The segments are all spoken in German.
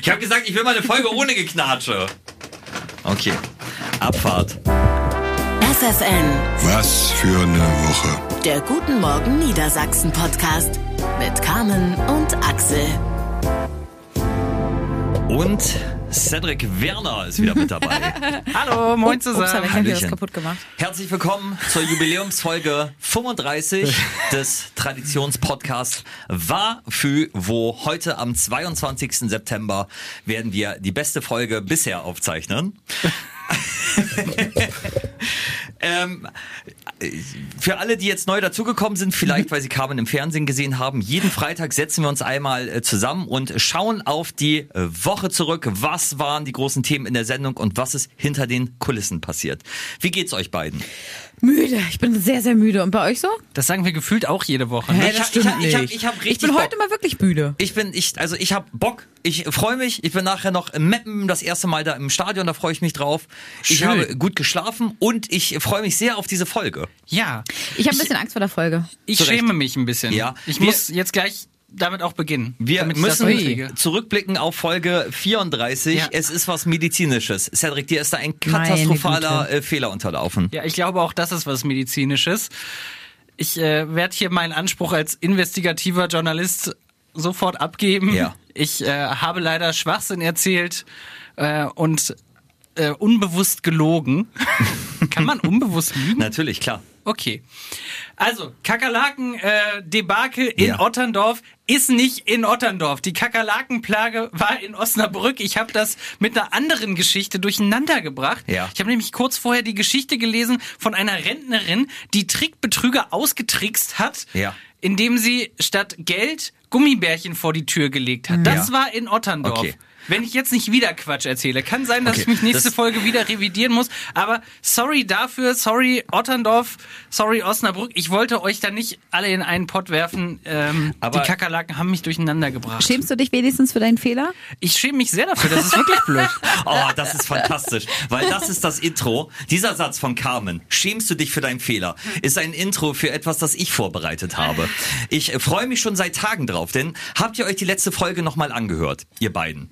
Ich habe gesagt, ich will mal eine Folge ohne Geknatsche. Okay. Abfahrt. FFN, Was für eine Woche. der Guten Morgen Niedersachsen Podcast mit Carmen und Axel. Und Cedric Werner ist wieder mit dabei. Hallo, moin Ups, habe zusammen. ich Handy was Hallöchen. kaputt gemacht. Herzlich willkommen zur Jubiläumsfolge 35 des Traditionspodcasts War für wo heute am 22. September werden wir die beste Folge bisher aufzeichnen. ähm, für alle, die jetzt neu dazugekommen sind, vielleicht weil sie Carmen im Fernsehen gesehen haben, jeden Freitag setzen wir uns einmal äh, zusammen und schauen auf die äh, Woche zurück. Was waren die großen Themen in der Sendung und was ist hinter den Kulissen passiert? Wie geht's euch beiden? Müde. Ich bin sehr, sehr müde. Und bei euch so? Das sagen wir gefühlt auch jede Woche. Ne? Ich das hab- ich hab- ich hab- nicht. ich hab richtig Ich bin Bock. heute mal wirklich müde. Ich bin, ich, also ich habe Bock, ich freue mich. Ich bin nachher noch im Meppen, das erste Mal da im Stadion, da freue ich mich drauf. Ich Schön. habe gut geschlafen und ich freue mich sehr auf diese Folge. Ja, Ich habe ein bisschen Angst vor der Folge. ich Zu Recht. schäme mich ein bisschen. Ja. Ich Wir- muss jetzt gleich damit auch beginnen. Wir müssen zurückblicken auf Folge 34. Ja. Es ist was Medizinisches. Cedric, dir ist da ein katastrophaler äh, Fehler unterlaufen. Ja, ich glaube auch, das ist was Medizinisches. Ich äh, werde hier meinen Anspruch als investigativer Journalist sofort abgeben. Ja. Ich äh, habe leider Schwachsinn erzählt äh, und äh, unbewusst gelogen. Kann man unbewusst lügen? Natürlich, klar. Okay. Also, Kakerlaken-Debakel in Ja. Otterndorf ist nicht in Otterndorf. Die Kakerlakenplage war in Osnabrück. Ich habe das mit einer anderen Geschichte durcheinander gebracht. Ja. Ich habe nämlich kurz vorher die Geschichte gelesen von einer Rentnerin, die Trickbetrüger ausgetrickst hat, Ja. indem sie statt Geld Gummibärchen vor die Tür gelegt hat. Das Ja. war in Otterndorf. Okay. Wenn ich jetzt nicht wieder Quatsch erzähle, kann sein, dass Okay, ich mich nächste Folge wieder revidieren muss. Aber sorry dafür, sorry Otterndorf, sorry Osnabrück. Ich wollte euch da nicht alle in einen Pott werfen. Ähm, Aber- die Kakerlaken haben mich durcheinander gebracht. Schämst du dich wenigstens für deinen Fehler? Ich schäme mich sehr dafür. Das ist wirklich blöd. Oh, das ist fantastisch, weil das ist das Intro. Dieser Satz von Carmen, schämst du dich für deinen Fehler, ist ein Intro für etwas, das ich vorbereitet habe. Ich freue mich schon seit Tagen drauf, denn habt ihr euch die letzte Folge nochmal angehört, ihr beiden?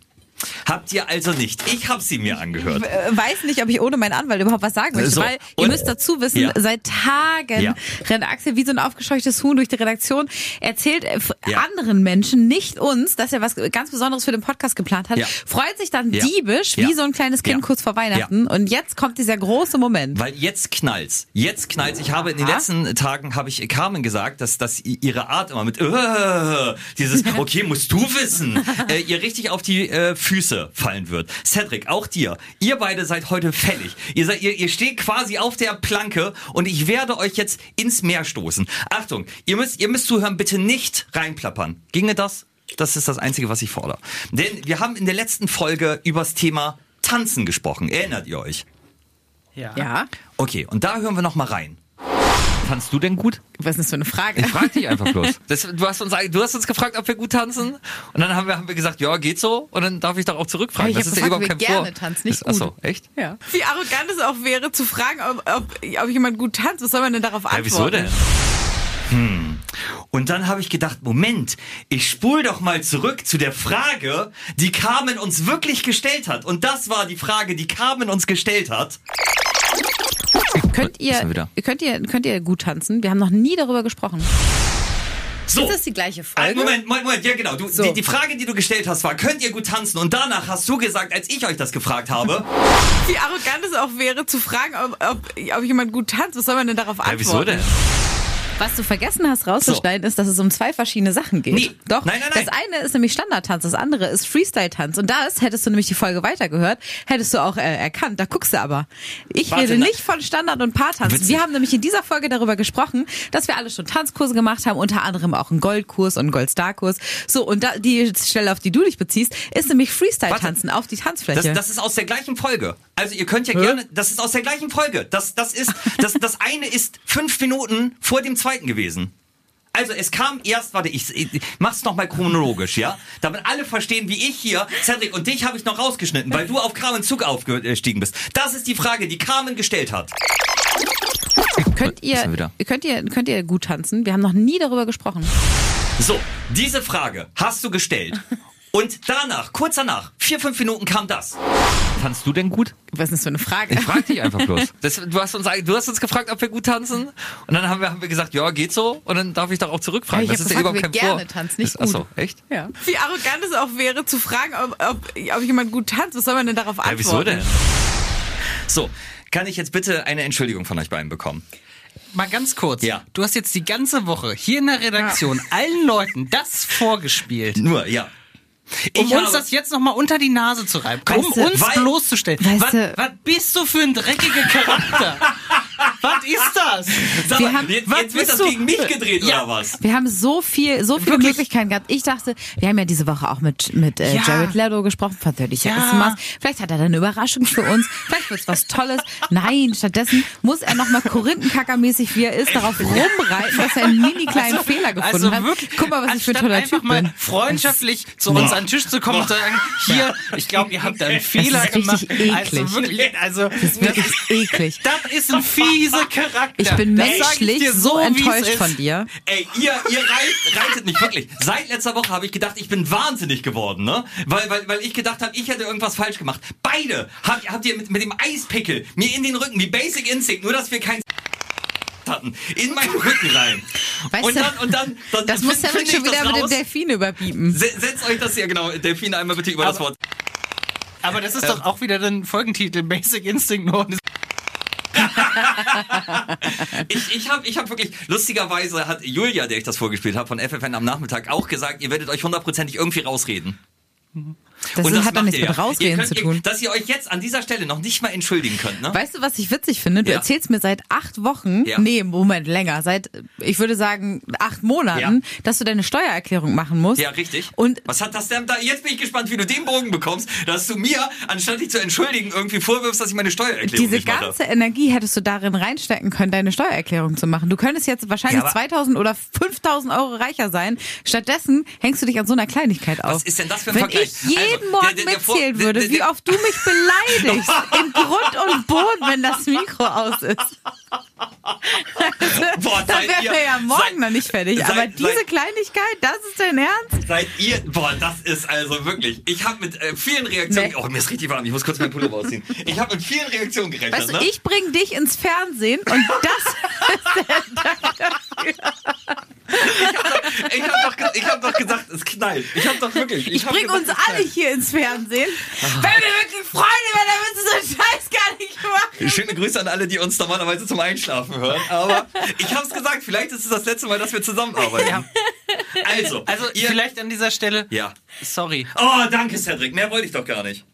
Habt ihr also nicht? Ich habe sie mir angehört. Äh, weiß nicht, ob ich ohne meinen Anwalt überhaupt was sagen möchte, So, weil ihr müsst dazu wissen, Ja. seit Tagen Ja. rennt Axel wie so ein aufgescheuchtes Huhn durch die Redaktion, erzählt äh, Ja. anderen Menschen, nicht uns, dass er was ganz Besonderes für den Podcast geplant hat, freut sich dann diebisch wie so ein kleines Kind kurz vor Weihnachten und jetzt kommt dieser große Moment. Weil jetzt knallt's. Jetzt knallt's. Ich habe in den letzten Tagen habe ich Carmen gesagt, dass, dass ihre Art immer mit äh, dieses okay musst du wissen, äh, ihr richtig auf die äh, Füße fallen wird. Cedric, auch dir. Ihr beide seid heute fällig. Ihr seid, ihr, ihr steht quasi auf der Planke und ich werde euch jetzt ins Meer stoßen. Achtung, ihr müsst, ihr müsst zuhören, bitte nicht reinplappern. Ginge das? Das ist das Einzige, was ich fordere. Denn wir haben in der letzten Folge übers Thema Tanzen gesprochen. Erinnert ihr euch? Ja, Okay, und da hören wir noch mal rein. Fandst du denn gut? was ist das für eine Frage? Ich frag dich einfach bloß. Das, du, hast uns, du hast uns gefragt, ob wir gut tanzen. Und dann haben wir, haben wir gesagt, ja, geht so. Und dann darf ich darauf zurückfragen. Ja, ich das ist ja überhaupt kein wir Vor. gerne tanzen, nicht so, gut. echt? Ja. Wie arrogant es auch wäre, zu fragen, ob, ob, ob jemand gut tanzt. Was soll man denn darauf antworten? Ja, wieso denn? Hm. Und dann habe ich gedacht, Moment, ich spul doch mal zurück zu der Frage, die Carmen uns wirklich gestellt hat. Und das war die Frage, die Carmen uns gestellt hat. Könnt ihr, wieder? könnt ihr, könnt ihr gut tanzen? Wir haben noch nie darüber gesprochen. So. Ist das die gleiche Folge? Moment, Moment, Moment, ja genau. Du, So. die, die Frage, die du gestellt hast, war, könnt ihr gut tanzen? Und danach hast du gesagt, als ich euch das gefragt habe, Wie arrogant es auch wäre, zu fragen, ob, ob, ob jemand gut tanzt. Was soll man denn darauf antworten? ja, wieso denn? Was du vergessen hast rauszuschneiden, ist, dass es um zwei verschiedene Sachen geht. Nee. Doch. Nein, nein, nein. Das eine ist nämlich Standardtanz, das andere ist Freestyle-Tanz. Und das, hättest du nämlich die Folge weitergehört, hättest du auch äh, erkannt. Da guckst du aber. Ich Warte, rede nicht von Standard- und Paartanz. Wir haben nämlich in dieser Folge darüber gesprochen, dass wir alle schon Tanzkurse gemacht haben, unter anderem auch einen Goldkurs und einen Goldstar-Kurs. So, und da, die Stelle, auf die du dich beziehst, ist nämlich Freestyle-Tanzen auf die Tanzfläche. Das, das ist aus der gleichen Folge. Also ihr könnt ja gerne, das ist aus der gleichen Folge. Das, das ist, das, das eine ist fünf Minuten vor dem zweiten gewesen. Also es kam erst, warte, ich, ich mach's nochmal chronologisch, ja? Damit alle verstehen, wie ich hier, Cedric und dich habe ich noch rausgeschnitten, weil du auf Carmen Zug aufgestiegen bist. Das ist die Frage, die Carmen gestellt hat. könnt ihr, wieder? könnt ihr, könnt ihr gut tanzen? Wir haben noch nie darüber gesprochen. So, diese Frage hast du gestellt. Und danach, kurz danach, vier, fünf Minuten kam das. Tanzt du denn gut? Was ist das für eine Frage? Ich frag dich einfach bloß. Das, du, hast uns, du hast uns gefragt, ob wir gut tanzen. Und dann haben wir, haben wir gesagt, ja, geht so. Und dann darf ich doch auch zurückfragen. Ich das ist ja überhaupt kein wir Vor. gerne tanzen, nicht Das- Achso, gut. echt? Ja. Wie arrogant es auch wäre, zu fragen, ob, ob, ob jemand gut tanzt. Was soll man denn darauf Ja, antworten? wieso denn? So, kann ich jetzt bitte eine Entschuldigung von euch beiden bekommen? Mal ganz kurz. Ja. Du hast jetzt die ganze Woche hier in der Redaktion allen Leuten das vorgespielt. Nur, ja. Um Ich uns habe- das jetzt nochmal unter die Nase zu reiben. Weißt um du, uns bloßzustellen. weißt was, du- was bist du für ein dreckiger Charakter? was ist das? Sag Wir mal, haben- jetzt, jetzt wird das du- gegen mich gedreht, Ja. oder was? Wir haben so viel, so viele Wirklich? Möglichkeiten gehabt. Ich dachte, wir haben ja diese Woche auch mit, mit äh, Ja. Jared Leto gesprochen 30 Ja. Christmas. Vielleicht hat er da eine Überraschung für uns. Vielleicht wird's was Tolles. Nein, stattdessen muss er nochmal Korinthenkackermäßig, wie er ist, darauf rumreiten, dass er einen mini kleinen Fehler gefunden Also hat. wirklich, Guck mal, was ich für ein toller einfach Typ mal bin. freundschaftlich zu uns an den Tisch zu kommen und zu sagen, hier, ich glaube, ihr habt da einen Fehler ist richtig gemacht. Also eklig. wirklich, also Das ist wirklich eklig. das ist ein fieser Charakter. Ich bin Das ich menschlich dir so es enttäuscht von dir. Ey, ihr, ihr reit, reitet mich wirklich. Seit letzter Woche habe ich gedacht, ich bin wahnsinnig geworden, ne? Weil, weil, weil ich gedacht habe, ich hätte irgendwas falsch gemacht. Beide habt, habt ihr mit, mit dem Eispickel mir in den Rücken, wie Basic Instinct, nur dass wir kein hatten, in meinen Rücken rein. Weißt und du, dann, und dann, dann Das muss ja schon ich wieder mit dem. Delfin überbieten. Se- Setzt euch das hier, genau, Delfine einmal bitte über das Wort. Aber das ist doch auch wieder ein Folgentitel, Basic Instinct nur. Ich, ich habe ich hab wirklich, lustigerweise hat Julia, der ich das vorgespielt habe, von FFN am Nachmittag auch gesagt, ihr werdet euch hundertprozentig irgendwie rausreden. Das, Und hat doch nichts mit. Rausreden Ihr zu könnt- tun. Ihr, dass ihr euch jetzt an dieser Stelle noch nicht mal entschuldigen könnt, ne? Weißt du, was ich witzig finde? Du Ja. erzählst mir seit acht Wochen, Ja. nee, Moment, länger, seit, ich würde sagen, acht Monaten, Ja. dass du deine Steuererklärung machen musst. Ja, richtig. Und was hat das denn da? Jetzt bin ich gespannt, wie du den Bogen bekommst, dass du mir, anstatt dich zu entschuldigen, irgendwie vorwirfst, dass ich meine Steuererklärung diese nicht mache. ganze Energie hättest du darin reinstecken können, deine Steuererklärung zu machen. Du könntest jetzt wahrscheinlich Ja, aber- 2000 oder 5000 Euro reicher sein. Stattdessen hängst du dich an so einer Kleinigkeit auf. Was ist denn das für ein Wenn Vergleich? ich jeden Also, Morgen der- der- mitzählen der- würde, wie oft du mich beleidigst, in Grund und Boden, wenn das Mikro aus ist. Boah, Dann seid wären wir ja morgen seid- noch nicht fertig. seid- Aber diese seid- Kleinigkeit, das ist dein Ernst? Seid ihr, boah, das ist also wirklich, ich habe mit äh, vielen Reaktionen, Nee. oh, mir ist richtig warm, ich muss kurz meinen Pullover ausziehen. Ich habe mit vielen Reaktionen gerechnet, Weißt du, ne? ich bring dich ins Fernsehen und das ist der dafür. Ich habe doch, ge- ich hab doch gesagt, es knallt. Ich habe doch wirklich. Ich hab bring gesagt, uns alle knallt. Hier ins Fernsehen. Wenn wir wirklich Freunde wären, dann würdest du so einen Scheiß gar nicht machen. Schöne Grüße an alle, die uns normalerweise zum Einschlafen hören. Aber ich habe es gesagt, vielleicht ist es das letzte Mal, dass wir zusammenarbeiten. Also, Also ihr, vielleicht an dieser Stelle, Ja. sorry. Oh, danke, Cedric. Mehr wollte ich doch gar nicht.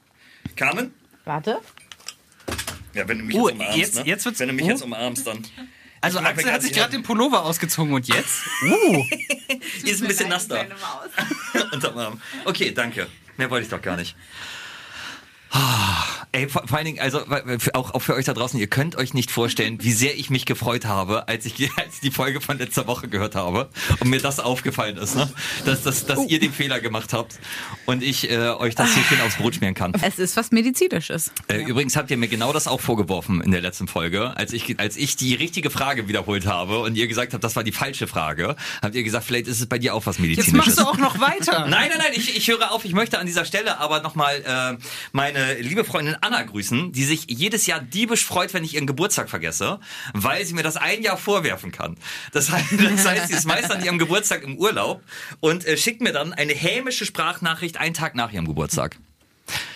Carmen? Warte. Ja, wenn du mich Oh, jetzt umarmst, jetzt- ne? jetzt wird's- Wenn du mich oh. jetzt umarmst, dann Also Axel mir hat sich gerade den Pullover ausgezogen und jetzt? Uh. ist ein bisschen nass da. Unterm Arm. Okay, danke. Mehr wollte ich doch gar nicht. Ah, Ey, vor, vor allen Dingen, also auch, auch für euch da draußen, ihr könnt euch nicht vorstellen, wie sehr ich mich gefreut habe, als ich, als die Folge von letzter Woche gehört habe und mir das aufgefallen ist, ne? dass, dass, dass ihr den Fehler gemacht habt und ich äh, euch das hier schön aufs Brot schmieren kann. Es ist was Medizinisches. Äh, übrigens habt ihr mir genau das auch vorgeworfen in der letzten Folge, als ich, als ich die richtige Frage wiederholt habe und ihr gesagt habt, das war die falsche Frage, habt ihr gesagt, vielleicht ist es bei dir auch was Jetzt Medizinisches. machst du auch noch weiter. Nein, nein, nein, ich, ich höre auf. Ich möchte an dieser Stelle aber nochmal äh, meine liebe Freundin Anna grüßen, die sich jedes Jahr diebisch freut, wenn ich ihren Geburtstag vergesse, weil sie mir das ein Jahr vorwerfen kann. Das heißt, das heißt sie ist meist an ihrem Geburtstag im Urlaub und äh, schickt mir dann eine hämische Sprachnachricht einen Tag nach ihrem Geburtstag.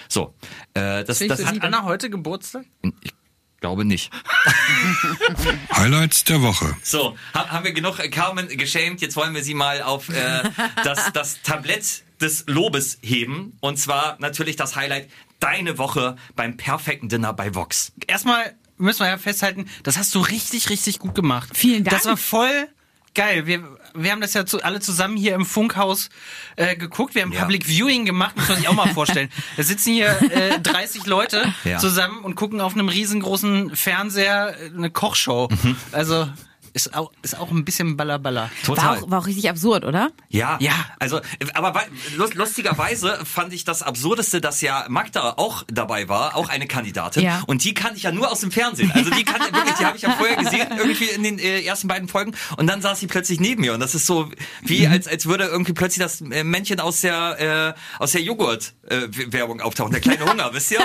So, äh, das, das hat Anna heute Geburtstag? Ich glaube nicht. Highlights der Woche. So, ha- haben wir genug äh, Carmen geschämt. Jetzt wollen wir sie mal auf äh, das, das Tablett des Lobes heben. Und zwar natürlich das Highlight, deine Woche beim perfekten Dinner bei Vox. Erstmal müssen wir ja festhalten, das hast du richtig, richtig gut gemacht. Vielen Dank. Das war voll geil. Wir, wir haben das ja zu, alle zusammen hier im Funkhaus äh, geguckt. Wir haben Ja. Public Viewing gemacht, muss man sich auch mal vorstellen. Da sitzen hier äh, 30 Leute Ja. zusammen und gucken auf einem riesengroßen Fernseher äh, eine Kochshow. Mhm. Also ist auch, ist auch ein bisschen Ballaballa. Total. War auch, war auch richtig absurd, oder? Ja, Ja. Also, aber wei- lust- lustigerweise fand ich das Absurdeste, dass ja Magda auch dabei war, auch eine Kandidatin. Ja. Und die kannte ich ja nur aus dem Fernsehen. Also die kannte wirklich, die habe ich ja vorher gesehen, irgendwie in den äh, ersten beiden Folgen. Und dann saß sie plötzlich neben mir. Und das ist so, wie als, als würde irgendwie plötzlich das äh, Männchen aus der, äh, aus der Joghurt-Werbung auftauchen. Der kleine Hunger, wisst ihr?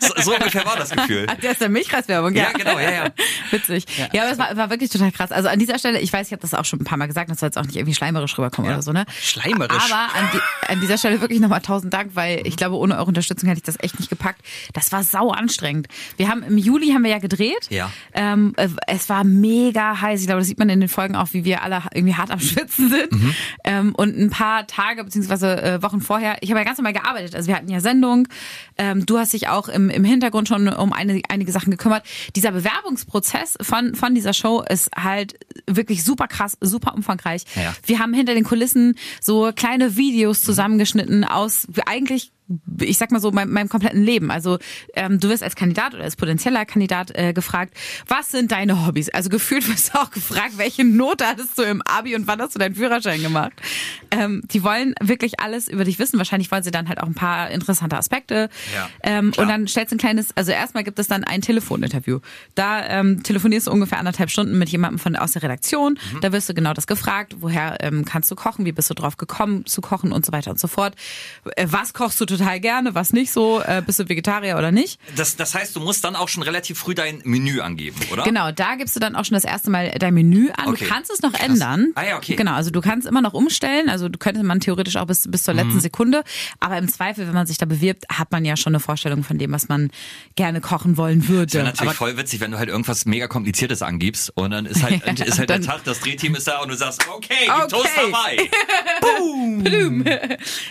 So, so ungefähr war das Gefühl. Ach, der ist der Milchreiswerbung, ja. Ja, genau, ja, ja. Witzig. Ja, aber es war, war wirklich total krass. Also an dieser Stelle, ich weiß, ich habe das auch schon ein paar Mal gesagt, das soll jetzt auch nicht irgendwie schleimerisch rüberkommen oder so, ne? Schleimerisch. Aber an, die, an dieser Stelle wirklich nochmal tausend Dank, weil ich glaube, ohne eure Unterstützung hätte ich das echt nicht gepackt. Das war sau anstrengend. Wir haben im Juli haben wir ja gedreht. Ja. Ähm, äh, es war mega heiß. Ich glaube, das sieht man in den Folgen auch, wie wir alle irgendwie hart am Schwitzen sind. Mhm. Ähm, und ein paar Tage beziehungsweise äh, Wochen vorher, ich habe ja ganz normal gearbeitet. Also wir hatten ja Sendung. Ähm, du hast dich auch im, im Hintergrund schon um eine, einige Sachen gekümmert. Dieser Bewerbungsprozess von, von dieser Show ist halt wirklich super krass, super umfangreich. Ja. Wir haben hinter den Kulissen so kleine Videos zusammengeschnitten aus eigentlich ich sag mal so, meinem, meinem kompletten Leben. Also ähm, du wirst als Kandidat oder als potenzieller Kandidat äh, gefragt, was sind deine Hobbys? Also gefühlt wirst du auch gefragt, welche Note hattest du im Abi und wann hast du deinen Führerschein gemacht? Ähm, die wollen wirklich alles über dich wissen. Wahrscheinlich wollen sie dann halt auch ein paar interessante Aspekte. Ja, ähm, klar. und dann stellst du ein kleines, also erstmal gibt es dann ein Telefoninterview. Da ähm, telefonierst du ungefähr anderthalb Stunden mit jemandem von aus der Redaktion. Mhm. Da wirst du genau das gefragt, woher ähm, kannst du kochen, wie bist du drauf gekommen zu kochen und so weiter und so fort. Äh, was kochst du total gerne, was nicht so, äh, bist du Vegetarier oder nicht? Das, das heißt, du musst dann auch schon relativ früh dein Menü angeben, oder? Genau, da gibst du dann auch schon das erste Mal dein Menü an. Okay. Du kannst es noch ändern. Ah ja, okay. Genau, also du kannst immer noch umstellen. Also du könnte man theoretisch auch bis, bis zur letzten Mhm. Sekunde. Aber im Zweifel, wenn man sich da bewirbt, hat man ja schon eine Vorstellung von dem, was man gerne kochen wollen Das wäre würde. natürlich voll witzig, wenn du halt irgendwas mega kompliziertes angibst und dann ist halt, ist halt der Tag, das Drehteam ist da und du sagst, okay, Okay. Toast dabei.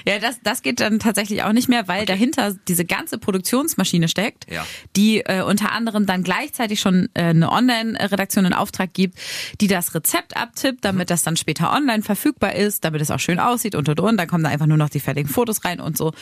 Ja, das, das geht dann tatsächlich auch nicht mehr, weil dahinter diese ganze Produktionsmaschine steckt, Ja. die äh, unter anderem dann gleichzeitig schon äh, eine Online-Redaktion in Auftrag gibt, die das Rezept abtippt, damit das dann später online verfügbar ist, damit es auch schön aussieht und und und. Dann kommen da einfach nur noch die fertigen Fotos rein und so.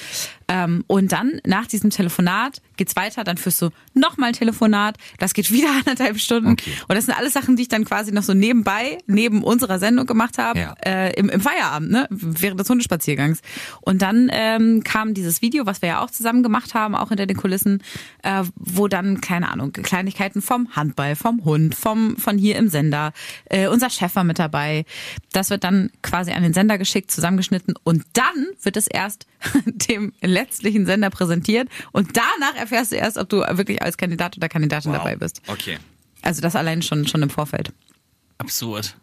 Ähm, und dann nach diesem Telefonat geht's weiter, dann führst du nochmal ein Telefonat, das geht wieder anderthalb Stunden. Okay. Und das sind alles Sachen, die ich dann quasi noch so nebenbei, neben unserer Sendung gemacht habe, Ja. äh, im, im Feierabend, ne? während des Hundespaziergangs. Und dann ähm, kam dieses Video, was wir ja auch zusammen gemacht haben, auch hinter den Kulissen, äh, wo dann, keine Ahnung, Kleinigkeiten vom Handball, vom Hund, vom von hier im Sender, äh, unser Chef war mit dabei. Das wird dann quasi an den Sender geschickt, zusammengeschnitten und dann wird es erst dem letztlichen Sender präsentiert und danach erfährst du erst, ob du wirklich als Kandidat oder Kandidatin Wow. dabei bist. Okay. Also das allein schon, schon im Vorfeld. Absurd.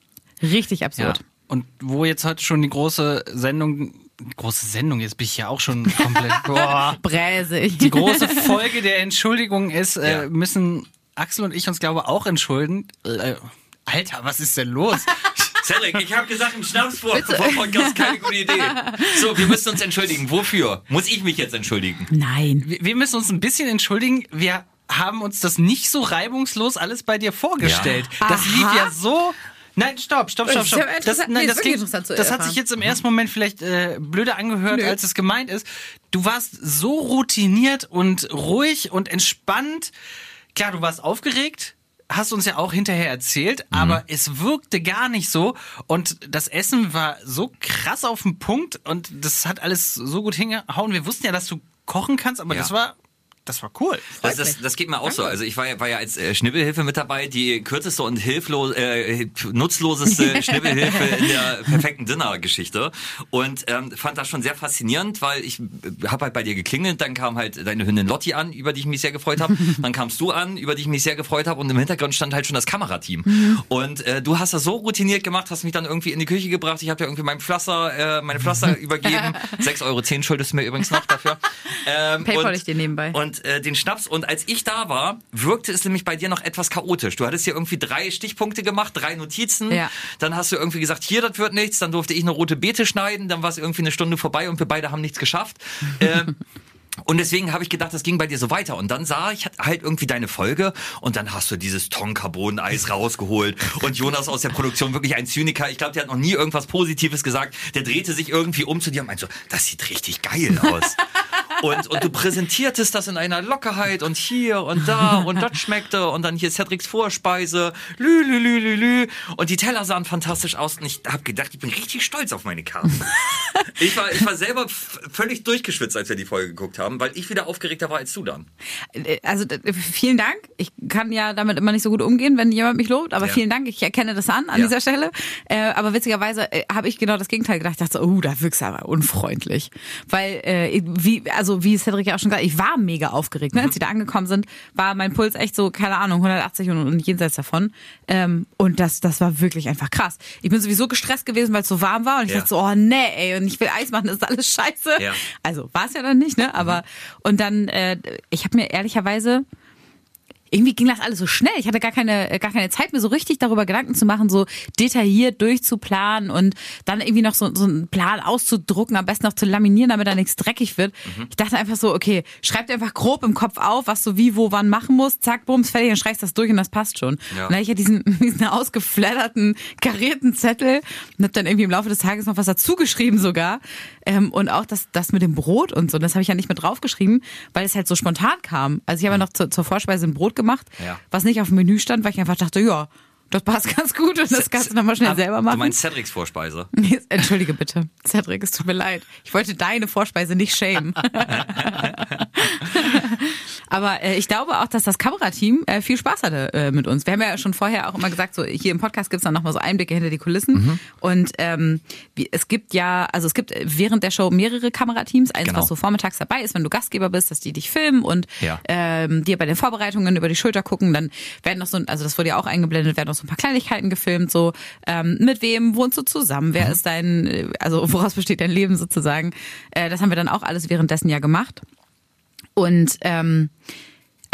Richtig absurd. Ja. Und wo jetzt heute schon die große Sendung, große Sendung, jetzt bin ich ja auch schon komplett, boah, Bräsig. die große Folge der Entschuldigung ist, äh, Ja. müssen Axel und ich uns, glaube auch entschuldigen. Äh, Alter, was ist denn los? Cedric, ich habe gesagt, im Schnaps vor, vor Podcast keine gute Idee. So, wir müssen uns entschuldigen. Wofür? Muss ich mich jetzt entschuldigen? Nein. Wir wir müssen uns ein bisschen entschuldigen. Wir haben uns das nicht so reibungslos alles bei dir vorgestellt. Das Aha. lief ja so. Nein, stopp, stopp, stopp, Das stopp. ja interessant. Nee, das, klingt- das hat sich jetzt im ersten Moment vielleicht äh, blöder angehört, Nö. als es gemeint ist. Du warst so routiniert und ruhig und entspannt. Klar, du warst aufgeregt, hast uns ja auch hinterher erzählt, Mhm. aber es wirkte gar nicht so. Und das Essen war so krass auf den Punkt und das hat alles so gut hingehauen. Wir wussten ja, dass du kochen kannst, aber Ja. das war, das war cool. Das, das, das geht mir auch so. Also ich war ja, war ja als äh, Schnibbelhilfe mit dabei, die kürzeste und hilflos, äh, nutzloseste Schnibbelhilfe in der perfekten Dinner-Geschichte. Und ähm, fand das schon sehr faszinierend, weil ich habe halt bei dir geklingelt, dann kam halt deine Hündin Lotti an, über die ich mich sehr gefreut habe. Dann kamst du an, über die ich mich sehr gefreut habe. Und im Hintergrund stand halt schon das Kamerateam. Und äh, du hast das so routiniert gemacht, hast mich dann irgendwie in die Küche gebracht. Ich habe dir irgendwie mein Pflaster, äh, meine Pflaster übergeben. 6,10 Euro schuldest du mir übrigens noch dafür. Ähm, Paypal und- ich dir nebenbei. Und äh, den Schnaps. Und als ich da war, wirkte es nämlich bei dir noch etwas chaotisch. Du hattest hier irgendwie drei Stichpunkte gemacht, drei Notizen. Ja. Dann hast du irgendwie gesagt, hier, das wird nichts. Dann durfte ich eine rote Beete schneiden. Dann war es irgendwie eine Stunde vorbei und wir beide haben nichts geschafft. ähm, und deswegen habe ich gedacht, das ging bei dir so weiter. Und dann sah ich halt irgendwie deine Folge und dann hast du dieses Tonkabohnen-Eis rausgeholt. Und Jonas aus der Produktion, wirklich ein Zyniker, ich glaube, der hat noch nie irgendwas Positives gesagt. Der drehte sich irgendwie um zu dir und meinte so, das sieht richtig geil aus. Und, und du präsentiertest das in einer Lockerheit und hier und da und das schmeckte und dann hier Cedrics Vorspeise, lü, lü, lü, lü, lü. Und die Teller sahen fantastisch aus und ich habe gedacht, ich bin richtig stolz auf meine Karten. ich, war, ich war selber völlig durchgeschwitzt, als wir die Folge geguckt haben, weil ich wieder aufgeregter war als du dann. Äh, Also vielen Dank. Ich kann ja damit immer nicht so gut umgehen, wenn jemand mich lobt, aber Ja. vielen Dank. Ich erkenne das an an Ja. dieser Stelle. Äh, aber witzigerweise äh, habe ich genau das Gegenteil gedacht. Ich dachte, so, oh, da wirkst du aber unfreundlich, weil äh, wie also wie Cedric ja auch schon gesagt, ich war mega aufgeregt, ne? als sie da angekommen sind, war mein Puls echt so keine Ahnung 180 und, und jenseits davon. Ähm, und das das war wirklich einfach krass. Ich bin sowieso gestresst gewesen, weil es so warm war und ich Ja. dachte so, oh nee, ey, und ich will Eis machen, das ist alles scheiße. Also war es ja dann nicht, ne? Aber und dann, äh, ich habe mir ehrlicherweise irgendwie ging das alles so schnell. Ich hatte gar keine, gar keine Zeit, mir so richtig darüber Gedanken zu machen, so detailliert durchzuplanen und dann irgendwie noch so, so einen Plan auszudrucken, am besten noch zu laminieren, damit da nichts dreckig wird. Ich dachte einfach so, okay, schreib dir einfach grob im Kopf auf, was du wie, wo, wann machen musst, zack, bums, fertig, dann schreibst das durch und das passt schon. Ja. Und dann hatte ich ja diesen, diesen ausgeflatterten, karierten Zettel und hab dann irgendwie im Laufe des Tages noch was dazu geschrieben sogar. Ähm, und auch das, das mit dem Brot und so, das habe ich ja nicht mit draufgeschrieben, weil es halt so spontan kam. Also ich habe ja noch zur, zur Vorspeise ein Brot gemacht, Ja. was nicht auf dem Menü stand, weil ich einfach dachte, ja, das passt ganz gut und das kannst du nochmal schnell Aber selber machen. Du meinst Cedrics Vorspeise? Entschuldige bitte. Cedric, es tut mir leid. Ich wollte deine Vorspeise nicht schämen. Aber äh, ich glaube auch, dass das Kamerateam äh, viel Spaß hatte äh, mit uns. Wir haben ja schon vorher auch immer gesagt, so hier im Podcast gibt's dann nochmal so Einblicke hinter die Kulissen. Und ähm, es gibt ja, also es gibt während der Show mehrere Kamerateams. Eins, Genau. was so vormittags dabei ist, wenn du Gastgeber bist, dass die dich filmen und Ja. ähm, dir bei den Vorbereitungen über die Schulter gucken. Dann werden noch so, also das wurde ja auch eingeblendet, werden noch so ein paar Kleinigkeiten gefilmt, so ähm, mit wem wohnst du zusammen, wer ist dein, äh, also woraus besteht dein Leben sozusagen. Äh, das haben wir dann auch alles währenddessen ja gemacht. Und ähm,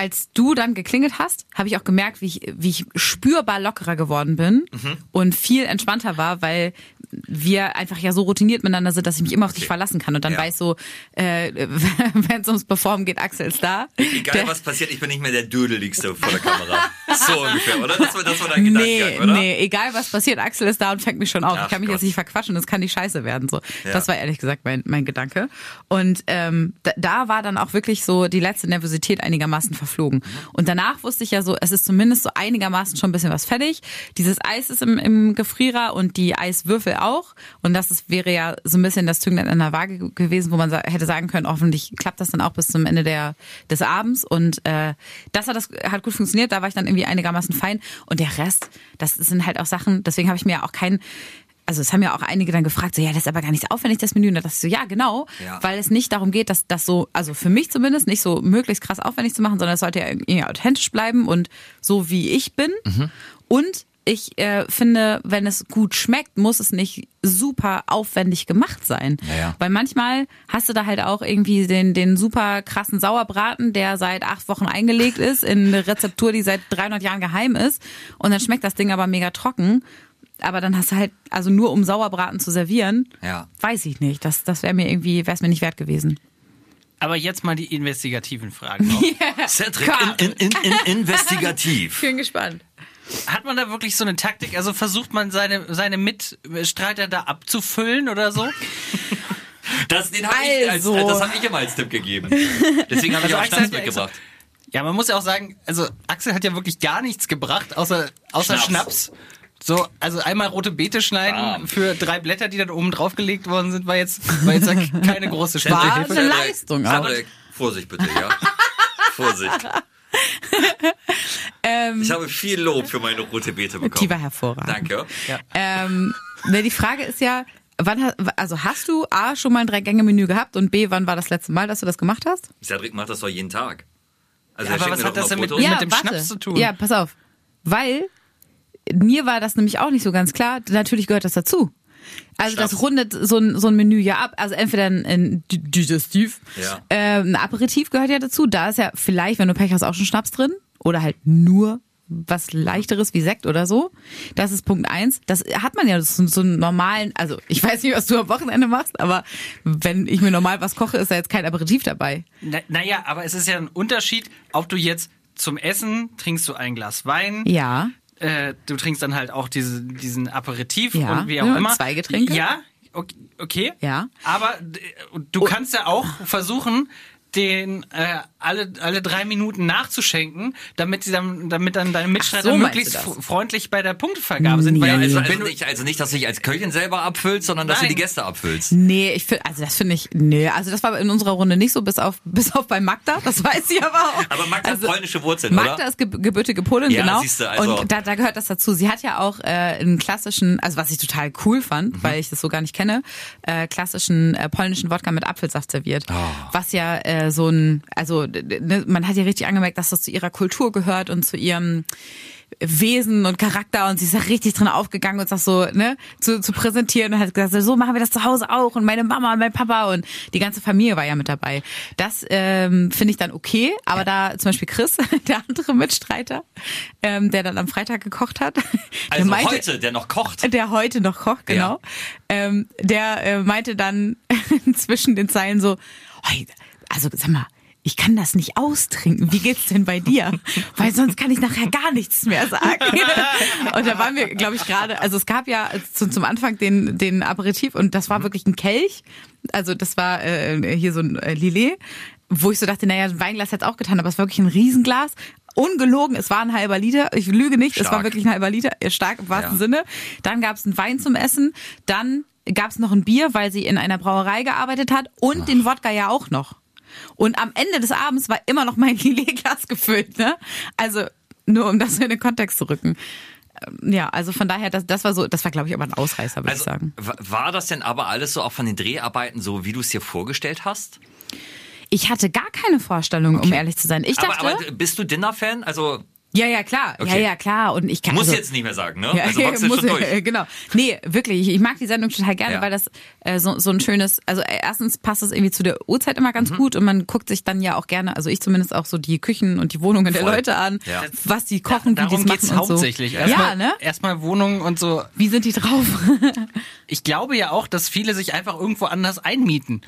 als du dann geklingelt hast, habe ich auch gemerkt, wie ich, wie ich spürbar lockerer geworden bin und viel entspannter war, weil wir einfach ja so routiniert miteinander sind, dass ich mich immer auf dich verlassen kann. Und dann Ja. weiß so, äh, wenn es ums Performen geht, Axel ist da. Egal Der- was passiert, ich bin nicht mehr der Dödeligste vor der Kamera. So ungefähr, oder? Das war, das war dein Gedankengang, Nee, oder? nee, egal was passiert, Axel ist da und fängt mich schon auf. Ach ich kann mich Gott. jetzt nicht verquatschen, das kann die Scheiße werden. So, Ja. das war ehrlich gesagt mein, mein Gedanke. Und ähm, da, da war dann auch wirklich so die letzte Nervosität einigermaßen verflogen. Und danach wusste ich ja so, es ist zumindest so einigermaßen schon ein bisschen was fertig. Dieses Eis ist im, im Gefrierer und die Eiswürfel auch. Und das ist, wäre ja so ein bisschen das Zünglein an der Waage ge- gewesen, wo man sa hätte sagen können, hoffentlich klappt das dann auch bis zum Ende der, des Abends. Und äh, das hat das hat gut funktioniert. Da war ich dann irgendwie einigermaßen fein. Und der Rest, das sind halt auch Sachen. Deswegen habe ich mir ja auch keinen also es haben ja auch einige dann gefragt, so ja, das ist aber gar nicht so aufwendig, das Menü. Und da dachte ich so, ja, genau, Ja. weil es nicht darum geht, dass das so, also für mich zumindest, nicht so möglichst krass aufwendig zu machen, sondern es sollte ja irgendwie authentisch bleiben und so wie ich bin. Und ich äh, finde, wenn es gut schmeckt, muss es nicht super aufwendig gemacht sein. Ja, ja. Weil manchmal hast du da halt auch irgendwie den, den super krassen Sauerbraten, der seit acht Wochen eingelegt ist, in eine Rezeptur, die seit 300 Jahren geheim ist. Und dann schmeckt das Ding aber mega trocken. Aber dann hast du halt, also nur um Sauerbraten zu servieren, Ja. weiß ich nicht. Das, das wäre mir irgendwie, wäre es mir nicht wert gewesen. Aber jetzt mal die investigativen Fragen. Noch. Cedric, in, in, in, in, investigativ. bin gespannt. Hat man da wirklich so eine Taktik? Also versucht man seine, seine Mitstreiter da abzufüllen oder so? Das, den ich als, Also. das habe ich immer als Tipp gegeben. Deswegen habe ich Also auch Schnaps mitgebracht. Ja, man muss ja auch sagen, also Axel hat ja wirklich gar nichts gebracht, außer, außer Schnaps. Schnaps. So, also einmal rote Beete schneiden Bam. für drei Blätter, die dann oben draufgelegt worden sind, war jetzt, war jetzt keine große Hilfe. eine Leistung. Cedric, Vorsicht bitte, ja. Vorsicht. ich habe viel Lob für meine rote Beete bekommen. Ähm, Die war hervorragend. Danke. Ähm, ne, die Frage ist ja, wann ha- also hast du A schon mal ein Drei-Gänge-Menü gehabt und B, wann war das letzte Mal, dass du das gemacht hast? Cedric macht das doch jeden Tag. Also Ja, er aber was hat das denn mit-. Ja. dem Schnaps zu tun? Ja, pass auf. Weil mir war das nämlich auch nicht so ganz klar. Natürlich gehört das dazu. Also Schnaps. das rundet so ein, so ein Menü ja ab. Also entweder ein, ein Di- Digestiv, Ja. ähm, ein Aperitif gehört ja dazu. Da ist ja vielleicht, wenn du Pech hast, auch schon Schnaps drin. Oder halt nur was leichteres wie Sekt oder so. Das ist Punkt eins. Das hat man ja so, so einen normalen, also ich weiß nicht, was du am Wochenende machst, aber wenn ich mir normal was koche, ist da jetzt kein Aperitif dabei. Na, naja, aber es ist ja ein Unterschied, ob du jetzt zum Essen trinkst du ein Glas Wein, Ja. Äh, du trinkst dann halt auch diese, diesen Aperitif Ja, und wie auch ja, immer. zwei Getränke. Ja, okay. Ja. Aber du kannst ja auch versuchen, den äh, alle alle drei Minuten nachzuschenken, damit sie dann damit dann deine Mitstreiter so möglichst du freundlich bei der Punktevergabe sind. Nee. Weil Also, also, du nicht, also nicht, dass du dich als Köchin selber abfüllst, sondern dass du Nein. die Gäste abfüllst. Nee, ich finde, also das finde ich, nee, also das war in unserer Runde nicht so, bis auf, bis auf bei Magda, das weiß sie aber auch. Aber Magda also, hat polnische Wurzeln, Magda oder? ist ge gebürtige Polin, Ja, genau. siehste, also- Und da, da gehört das dazu. Sie hat ja auch äh, einen klassischen, also was ich total cool fand, Mhm. weil ich das so gar nicht kenne, äh, klassischen äh, polnischen Wodka mit Apfelsaft serviert. Oh. Was ja äh, so ein, also ne, man hat ja richtig angemerkt, dass das zu ihrer Kultur gehört und zu ihrem Wesen und Charakter und sie ist da richtig drin aufgegangen und das so ne zu, zu präsentieren und hat gesagt, so machen wir das zu Hause auch und meine Mama und mein Papa und die ganze Familie war ja mit dabei. Das ähm, finde ich dann okay, aber da zum Beispiel Chris, der andere Mitstreiter, ähm, der dann am Freitag gekocht hat, der Also meinte, heute, der noch kocht. der heute noch kocht, genau, ähm, der äh, meinte dann zwischen den Zeilen so, "Oi, also sag mal, ich kann das nicht austrinken. Wie geht's denn bei dir? Weil sonst kann ich nachher gar nichts mehr sagen. Und da waren wir, glaube ich, gerade, also es gab ja zum, zum Anfang den, den Aperitif und das war wirklich ein Kelch. Also das war äh, hier so ein äh, Lillet, wo ich so dachte, naja, ein Weinglas hätte auch getan, aber es war wirklich ein Riesenglas. Ungelogen, es war ein halber Liter. Ich lüge nicht, es war Stark. wirklich ein halber Liter. Stark im wahrsten Ja. Sinne. Dann gab es einen Wein zum Essen. Dann gab es noch ein Bier, weil sie in einer Brauerei gearbeitet hat. Und den Wodka ja auch noch. Und am Ende des Abends war immer noch mein Lillet-Glas gefüllt. Ne? Also nur um das in den Kontext zu rücken. Ähm, Ja, also von daher, das, das war so, das war glaube ich aber ein Ausreißer, würde ich Also, sagen. wa- war das denn aber alles so auch von den Dreharbeiten so, wie du es dir vorgestellt hast? Ich hatte gar keine Vorstellung, um ehrlich zu sein. Ich dachte, aber, aber bist du Dinner-Fan? Also, ja, ja, klar, ja, Okay. ja, klar. Und ich kann muss also, jetzt nicht mehr sagen, ne? Ja, also box muss, schon durch. genau. Nee, wirklich. Ich, mag die Sendung total gerne, Ja. weil das äh, so, so ein schönes, also äh, erstens passt es irgendwie zu der Uhrzeit immer Mhm. ganz gut und man guckt sich dann ja auch gerne, also ich zumindest auch so die Küchen und die Wohnungen der Voll. Leute an, Ja. was die kochen, wie die darum machen und so. hauptsächlich. Ja, Erstmal, ne? Erstmal Wohnungen und so. Wie sind die drauf? Ich glaube ja auch, dass viele sich einfach irgendwo anders einmieten.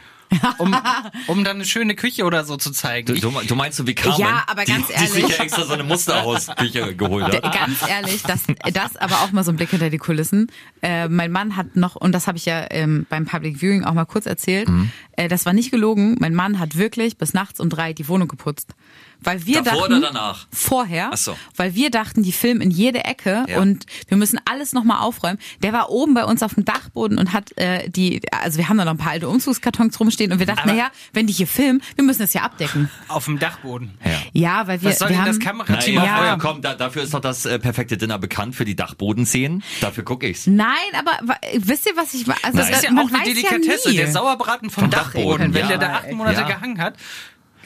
Um, um dann eine schöne Küche oder so zu zeigen. Du, du, meinst so wie Carmen, Ja, aber ganz die, ehrlich. die sich ja extra so eine Musterhausküche geholt hat. Ganz ehrlich, das, das aber auch mal so ein Blick hinter die Kulissen. Äh, mein Mann hat noch, und das habe ich ja ähm, beim Public Viewing auch mal kurz erzählt, Mhm. äh, das war nicht gelogen. Mein Mann hat wirklich bis nachts um drei die Wohnung geputzt. Weil wir Davor dachten, oder danach? Vorher. Ach so. Weil wir dachten, die filmen in jede Ecke Ja. und wir müssen alles nochmal aufräumen. Der war oben bei uns auf dem Dachboden und hat äh, die, also wir haben da noch ein paar alte Umzugskartons rumstehen und wir dachten, naja, wenn die hier filmen, wir müssen das ja abdecken. auf dem Dachboden. Ja, weil wir, Was soll wir denn haben, das Kamerateam Na, auf ja, Ja. eurem komm, da, dafür ist doch das äh, perfekte Dinner bekannt für die Dachbodenszenen. Dafür gucke ich's. Nein, aber wisst ihr, was ich also Das ist ja auch eine Delikatesse. Ja der Sauerbraten vom, Vom Dachboden, Dachboden, wenn ja. der da acht Monate Ja. gehangen hat.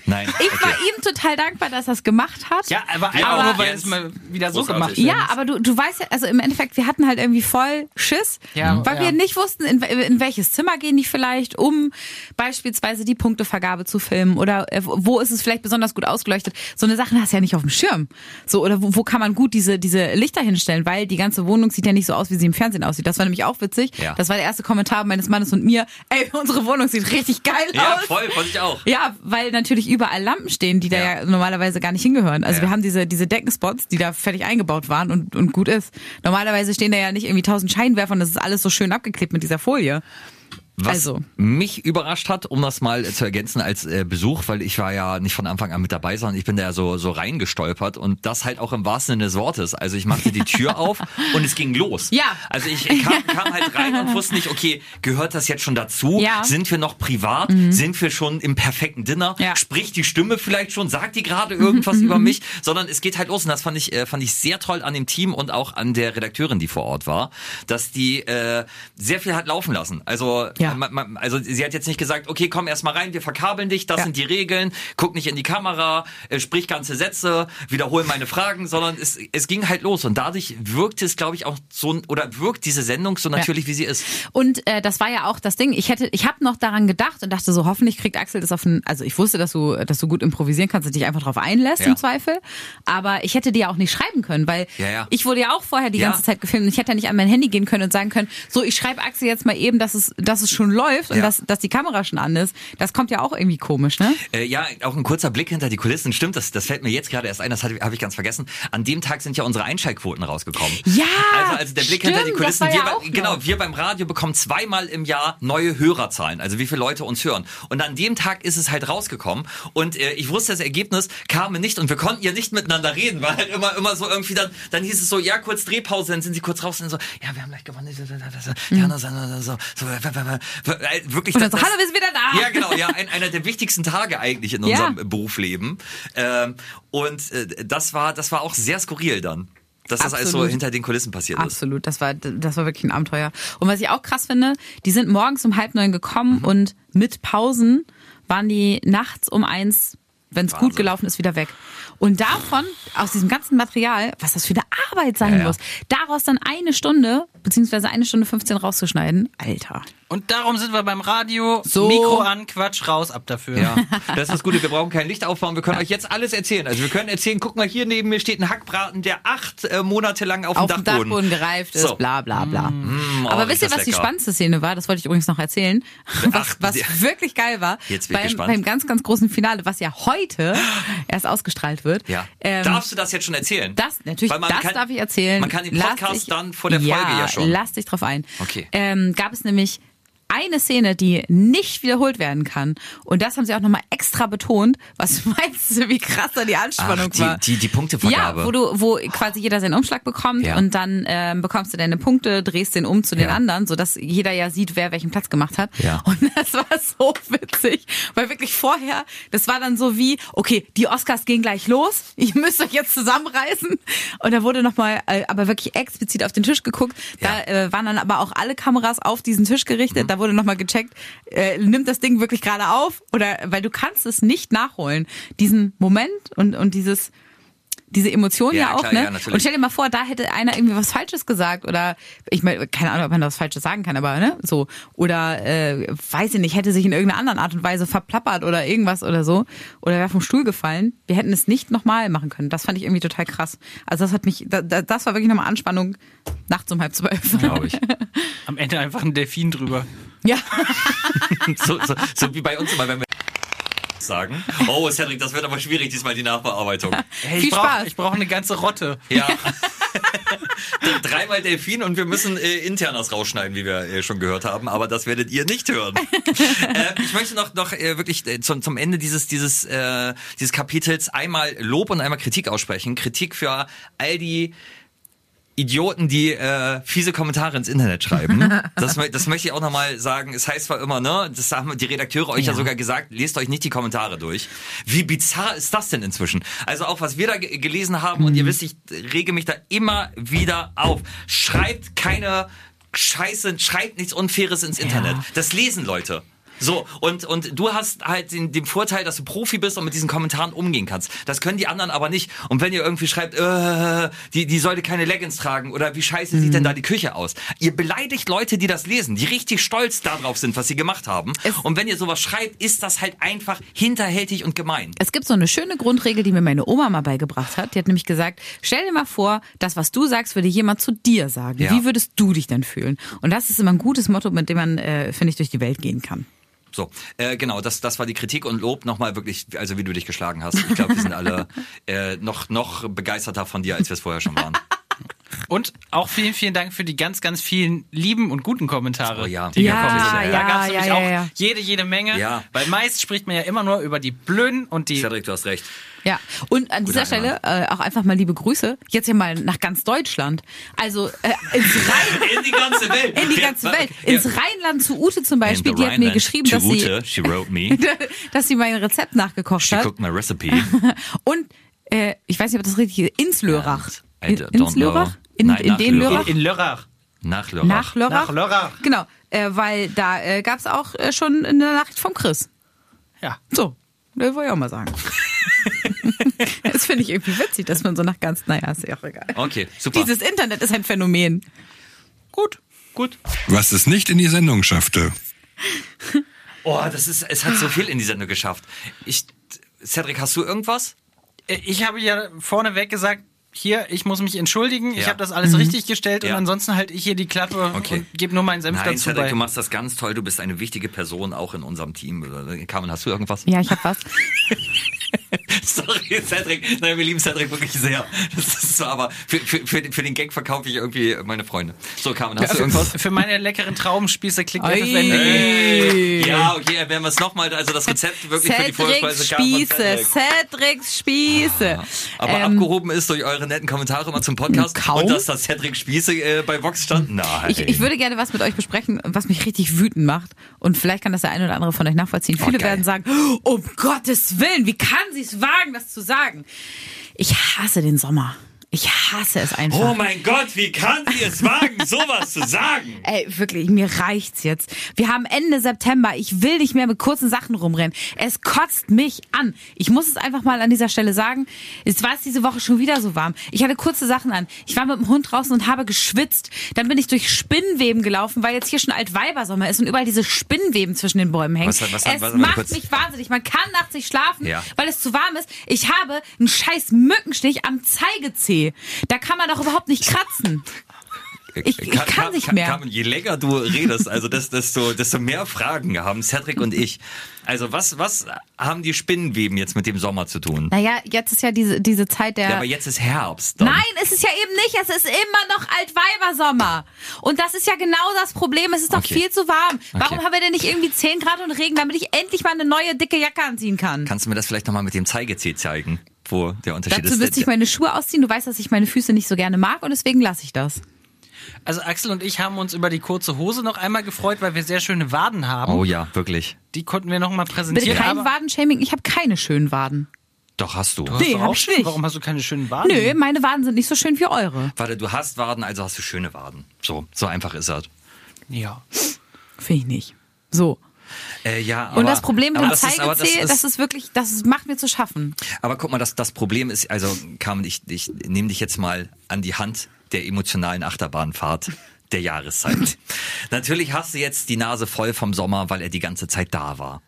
Nein. Ich war ihm total dankbar, dass er es gemacht hat. Ja, aber einfach Aber- nur, weil es mal wieder so gemacht wird. Ja, aber du, du weißt ja, also im Endeffekt, wir hatten halt irgendwie voll Schiss, Ja, weil ja. wir nicht wussten, in, in welches Zimmer gehen die vielleicht, um beispielsweise die Punktevergabe zu filmen oder äh, wo ist es vielleicht besonders gut ausgeleuchtet. So eine Sache hast du ja nicht auf dem Schirm. So, oder wo, wo kann man gut diese, diese Lichter hinstellen, weil die ganze Wohnung sieht ja nicht so aus, wie sie im Fernsehen aussieht. Das war nämlich auch witzig. Ja. Das war der erste Kommentar meines Mannes und mir. Ey, unsere Wohnung sieht richtig geil Ja, aus. voll, fand ich auch. Ja, weil natürlich überall Lampen stehen, die da ja, Ja. normalerweise gar nicht hingehören. Also wir haben diese, diese Deckenspots, die da fertig eingebaut waren und, und gut ist. Normalerweise stehen da ja nicht irgendwie tausend Scheinwerfer und das ist alles so schön abgeklebt mit dieser Folie. Was Also. mich überrascht hat, um das mal zu ergänzen als äh, Besuch, weil ich war ja nicht von Anfang an mit dabei, sondern ich bin da ja so, so reingestolpert und das halt auch im wahrsten Sinne des Wortes. Also ich machte die Tür auf und es ging los. Ja. Also ich kam, kam halt rein und wusste nicht, okay, gehört das jetzt schon dazu? Ja. Mhm. Sind wir noch privat? Sind wir schon im perfekten Dinner? Ja. Spricht die Stimme vielleicht schon? Sagt die gerade irgendwas über mich? Sondern es geht halt los und das fand ich, äh, fand ich sehr toll an dem Team und auch an der Redakteurin, die vor Ort war, dass die äh, sehr viel hat laufen lassen. Also Ja. Man, man, also sie hat jetzt nicht gesagt, okay, komm erst mal rein, wir verkabeln dich, das Ja. sind die Regeln, guck nicht in die Kamera, äh, sprich ganze Sätze, wiederhol meine Fragen, sondern es, es ging halt los und dadurch wirkte es, glaube ich, auch so oder wirkt diese Sendung so natürlich, wie sie ist. Und äh, das war ja auch das Ding. Ich hätte, ich habe noch daran gedacht und dachte so, hoffentlich kriegt Axel das auf den. Also ich wusste, dass du, dass du gut improvisieren kannst und dich einfach drauf einlässt Ja. im Zweifel. Aber ich hätte dir ja auch nicht schreiben können, weil Ja, ja. ich wurde ja auch vorher die Ja. ganze Zeit gefilmt. und Ich hätte ja nicht an mein Handy gehen können und sagen können, so ich schreibe Axel jetzt mal eben, dass es, dass es schon läuft und Ja. dass, dass die Kamera schon an ist, das kommt ja auch irgendwie komisch, ne? Äh, ja, auch ein kurzer Blick hinter die Kulissen. Stimmt, das, das fällt mir jetzt gerade erst ein, das habe ich ganz vergessen. An dem Tag sind ja unsere Einschaltquoten rausgekommen. Ja, Also, also der Blick hinter die stimmt, Kulissen. wir, ja bei- genau, wir beim Radio bekommen zweimal im Jahr neue Hörerzahlen, also wie viele Leute uns hören. Und an dem Tag ist es halt rausgekommen. Und äh, ich wusste das Ergebnis, kam mir nicht und wir konnten ja nicht miteinander reden, weil halt immer, immer so irgendwie dann, dann hieß es so, ja, kurz Drehpause, dann sind sie kurz raus und so, ja, wir haben gleich gewonnen. Ja, so, so, so, so, äh, wirklich. Und dann so, das- hallo, wir sind wieder da. Ja, genau, ja, ein, einer der wichtigsten Tage eigentlich in Ja. unserem Berufsleben. Ähm, und äh, das war, das war auch sehr skurril dann. Dass das alles so Absolut. hinter den Kulissen passiert ist. Absolut, das war, das war wirklich ein Abenteuer. Und was ich auch krass finde, die sind morgens um halb neun Mhm. gekommen und mit Pausen waren die nachts um eins, wenn es gut gelaufen ist, wieder weg. Und davon, aus diesem ganzen Material, was das für eine Arbeit sein Ja, ja. muss, daraus dann eine Stunde, beziehungsweise eine Stunde 15 rauszuschneiden, Alter. Und darum sind wir beim Radio. So. Mikro an, Quatsch raus, ab dafür. Ja, das ist das Gute. Wir brauchen kein Licht aufbauen. Wir können euch jetzt alles erzählen. Also wir können erzählen, guck mal, hier neben mir steht ein Hackbraten, der acht äh, Monate lang auf, auf dem Dachboden. Dachboden gereift ist, So. bla bla bla. oh, Aber wisst ihr, was die lecker. spannendste Szene war? Das wollte ich übrigens noch erzählen. Was, Ach, was die- wirklich geil war. Jetzt bin ich beim, gespannt. beim ganz, ganz großen Finale, was ja heute erst ausgestrahlt wird. Ja. Ähm, Darfst du das jetzt schon erzählen? das, natürlich, das kann- darf ich erzählen. Man kann den Podcast dich- dann vor der Folge ja, schon. Lass dich drauf ein. Okay. Ähm, gab es nämlich eine Szene, die nicht wiederholt werden kann. Und das haben sie auch nochmal extra betont. Was meinst du, wie krass da die Anspannung Ach, war? die, die, die Punktevergabe. Ja, wo du, wo quasi jeder seinen Umschlag bekommt Ja. und dann ähm, bekommst du deine Punkte, drehst den um zu den Ja. anderen, sodass jeder ja sieht, wer welchen Platz gemacht hat. Ja. Und das war so witzig, weil wirklich vorher, das war dann so wie, okay, die Oscars gehen gleich los, ihr müsst euch jetzt zusammenreißen. Und da wurde nochmal, äh, aber wirklich explizit auf den Tisch geguckt. Da äh, waren dann aber auch alle Kameras auf diesen Tisch gerichtet. Mhm. Wurde nochmal gecheckt, äh, nimmt das Ding wirklich gerade auf? Oder weil du kannst es nicht nachholen. Diesen Moment und, und dieses diese Emotion ja, Ja, auch, klar, ne? ja, natürlich. und stell dir mal vor, da hätte einer irgendwie was Falsches gesagt oder ich meine, keine Ahnung, ob man was Falsches sagen kann, aber ne, so oder äh, weiß ich nicht, hätte sich in irgendeiner anderen Art und Weise verplappert oder irgendwas oder so oder wäre vom Stuhl gefallen. Wir hätten es nicht nochmal machen können. Das fand ich irgendwie total krass. Also das hat mich, da, da, das war wirklich nochmal Anspannung nachts um halb zwölf. glaube ich. Am Ende einfach ein Delfin drüber. Ja. so, so, so wie bei uns immer, wenn wir sagen. Oh, Cedric, das wird aber schwierig, diesmal die Nachbearbeitung. Hey, Viel ich brauche Spaß. ich brauch eine ganze Rotte. Ja. Dreimal Delfin und wir müssen äh, internas rausschneiden, wie wir äh, schon gehört haben, aber das werdet ihr nicht hören. äh, ich möchte noch, noch äh, wirklich äh, zum, zum Ende dieses, dieses, äh, dieses Kapitels einmal Lob und einmal Kritik aussprechen. Kritik für all die Idioten, die äh, fiese Kommentare ins Internet schreiben. Das, das möchte ich auch nochmal sagen. Es heißt zwar immer, ne, das haben die Redakteure euch ja. sogar gesagt, lest euch nicht die Kommentare durch. Wie bizarr ist das denn inzwischen? Also auch was wir da ge- gelesen haben und ihr wisst, ich rege mich da immer wieder auf. Schreibt keine Scheiße, schreibt nichts Unfaires ins Internet. Das lesen Leute. So, und, und du hast halt den, den Vorteil, dass du Profi bist und mit diesen Kommentaren umgehen kannst. Das können die anderen aber nicht. Und wenn ihr irgendwie schreibt, äh, die, die sollte keine Leggings tragen oder wie scheiße sieht denn da die Küche aus? Ihr beleidigt Leute, die das lesen, die richtig stolz darauf sind, was sie gemacht haben. Es- und wenn ihr sowas schreibt, ist das halt einfach hinterhältig und gemein. Es gibt so eine schöne Grundregel, die mir meine Oma mal beigebracht hat. Die hat nämlich gesagt, stell dir mal vor, das, was du sagst, würde jemand zu dir sagen. Ja. Wie würdest du dich denn fühlen? Und das ist immer ein gutes Motto, mit dem man, äh, finde ich, durch die Welt gehen kann. So, äh, genau, das, das war die Kritik und Lob nochmal wirklich, also wie du dich geschlagen hast. Ich glaube, wir sind alle äh, noch, noch begeisterter von dir, als wir es vorher schon waren. Und auch vielen, vielen Dank für die ganz, ganz vielen lieben und guten Kommentare, Oh ja. die Ja, gekommen sind. ja, da gab es ja, nämlich ja, auch ja. jede, jede Menge. Ja. Weil meist spricht man ja immer nur über die Blöden und die Cedric, du hast recht. Ja, und an dieser. Stelle äh, auch einfach mal liebe Grüße. Jetzt ja mal nach ganz Deutschland. Also äh, ins Rhein, In die ganze Welt. in die ganze Welt. Ins Rheinland zu Ute zum Beispiel. Die hat mir geschrieben, dass sie, Ute, she wrote me. dass sie mein Rezept nachgekocht She hat. cooked my recipe. Und äh, ich weiß nicht, ob das richtig ist. Ins Lörrach. I In, don't ins know. Lörrach? In, Nein, in nach den Lörrach. Lörrach? in Lörrach. Nach Lörrach. Nach Lörrach? Nach Lörrach. Genau, äh, weil da äh, gab es auch äh, schon eine Nachricht vom Chris. Ja. So, das wollte ich auch mal sagen. das finde ich irgendwie witzig, dass man so nach ganz, naja, ist ja auch egal. Okay, super. Dieses Internet ist ein Phänomen. Gut, gut. Was es nicht in die Sendung schaffte. Oh, das ist, es hat so viel in die Sendung geschafft. Ich, Cedric, hast du irgendwas? Äh, Ich habe ja vorneweg gesagt, hier, ich muss mich entschuldigen, ich Ja. habe das alles richtig gestellt Ja. und ansonsten halte ich hier die Klappe Okay. und gebe nur meinen Senf Nein, dazu Cedric, bei. du machst das ganz toll. Du bist eine wichtige Person auch in unserem Team. Carmen, hast du irgendwas? Ja, ich hab was. Sorry, Cedric. Nein, wir lieben Cedric wirklich sehr. Das ist so, aber für, für, für, für den Gag verkaufe ich irgendwie meine Freunde. So, Carmen, hast du irgendwas? Für meine leckeren Traubenspieße klickt Oi. FFN. Hey. Ja, okay, werden wir es nochmal, also das Rezept wirklich für die Vorspeise Spieße, Cedric. Cedrics Spieße. Aber Ähm, abgehoben ist durch eure netten Kommentare mal zum Podcast Kaum. und dass das Cedric Spieße äh, bei Vox stand. Nein. Ich, ich würde gerne was mit euch besprechen, was mich richtig wütend macht. Und vielleicht kann das der eine oder andere von euch nachvollziehen. Viele geil. werden sagen, um Gottes Willen, wie kann sie es wagen, das zu sagen? Ich hasse den Sommer. Ich hasse es einfach. Oh mein Gott, wie kann sie es wagen, sowas zu sagen? Ey, wirklich, mir reicht's jetzt. Wir haben Ende September. Ich will nicht mehr mit kurzen Sachen rumrennen. Es kotzt mich an. Ich muss es einfach mal an dieser Stelle sagen. Es war es diese Woche schon wieder so warm. Ich hatte kurze Sachen an. Ich war mit dem Hund draußen und habe geschwitzt. Dann bin ich durch Spinnenweben gelaufen, weil jetzt hier schon Altweibersommer ist und überall diese Spinnenweben zwischen den Bäumen hängen. Was was hat- es mal macht mich wahnsinnig. Man kann nachts nicht schlafen, Ja. weil es zu warm ist. Ich habe einen scheiß Mückenstich am Zeigezeh. Da kann man doch überhaupt nicht kratzen. Ich- ich kann nicht mehr. Carmen, je länger du redest, also das, desto, desto mehr Fragen haben Cedric und ich. Also was, was haben die Spinnenweben jetzt mit dem Sommer zu tun? Naja, jetzt ist ja diese, diese Zeit der... Ja, aber jetzt ist Herbst. Dann. Nein, es ist ja eben nicht. Es ist immer noch Altweibersommer. Und das ist ja genau das Problem. Es ist doch Okay. viel zu warm. Warum Okay. haben wir denn nicht irgendwie 10 Grad und Regen, damit ich endlich mal eine neue dicke Jacke anziehen kann? Kannst du mir das vielleicht nochmal mit dem Zeigezeh zeigen, wo der Unterschied Dazu ist? müsste ich meine Schuhe ausziehen. Du weißt, dass ich meine Füße nicht so gerne mag und deswegen lasse ich das. Also Axel und ich haben uns über die kurze Hose noch einmal gefreut, weil wir sehr schöne Waden haben. oh ja, wirklich. Die konnten wir noch mal Bitte präsentieren. kein aber Wadenshaming. Ich habe keine schönen Waden. Doch, hast du. Du hast Nee, hab auch ich schön. nicht. Warum hast du keine schönen Waden? Nö, meine Waden sind nicht so schön wie eure. Warte, du hast Waden, also hast du schöne Waden. So, so einfach ist das. Ja. Finde ich nicht. So. Äh, ja, aber, Und das Problem mit dem das Zeigezeh, das, ist wirklich, das macht mir zu schaffen. Aber guck mal, das, das Problem ist, also Carmen, ich, ich nehme dich jetzt mal an die Hand der emotionalen Achterbahnfahrt der Jahreszeit. Natürlich hast du jetzt die Nase voll vom Sommer, weil er die ganze Zeit da war.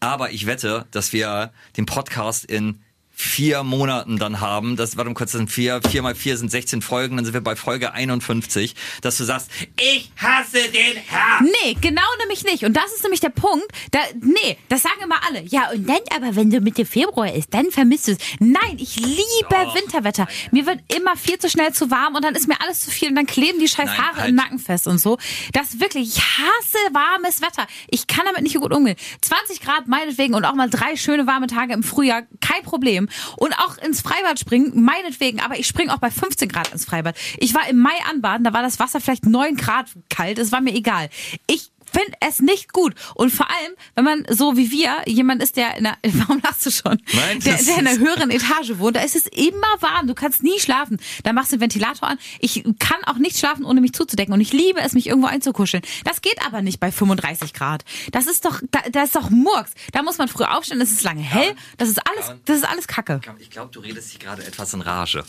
Aber ich wette, dass wir den Podcast in vier Monaten dann haben, das, warte mal kurz, das sind vier, vier mal vier sind 16 Folgen, dann sind wir bei Folge 51, dass du sagst, ich hasse den Herbst. Nee, genau nämlich nicht. Und das ist nämlich der Punkt. Da, nee, das sagen immer alle. Ja, und dann aber, wenn du Mitte Februar ist, dann vermisst du es. Nein, ich liebe Winterwetter. Mir wird immer viel zu schnell zu warm und dann ist mir alles zu viel und dann kleben die scheiß Nein, Haare halt. im Nacken fest und so. Das wirklich, ich hasse warmes Wetter. Ich kann damit nicht so gut umgehen. 20 Grad meinetwegen und auch mal drei schöne warme Tage im Frühjahr, kein Problem. Und auch ins Freibad springen, meinetwegen, aber ich springe auch bei 15 Grad ins Freibad. Ich war im Mai anbaden, da war das Wasser vielleicht 9 Grad kalt, es war mir egal. Ich finde es nicht gut. Und vor allem, wenn man so wie wir, jemand ist, der in der, warum lachst du schon? Nein, der, der in einer ist- höheren Etage wohnt, da ist es immer warm, du kannst nie schlafen. Da machst du den Ventilator an. Ich kann auch nicht schlafen, ohne mich zuzudecken. Und ich liebe es, mich irgendwo einzukuscheln. Das geht aber nicht bei 35 Grad. Das ist doch, da, das ist doch Murks. Da muss man früh aufstehen, es ist lange hell. Das ist alles, das ist alles Kacke. Ich glaube, du redest dich gerade etwas in Rage.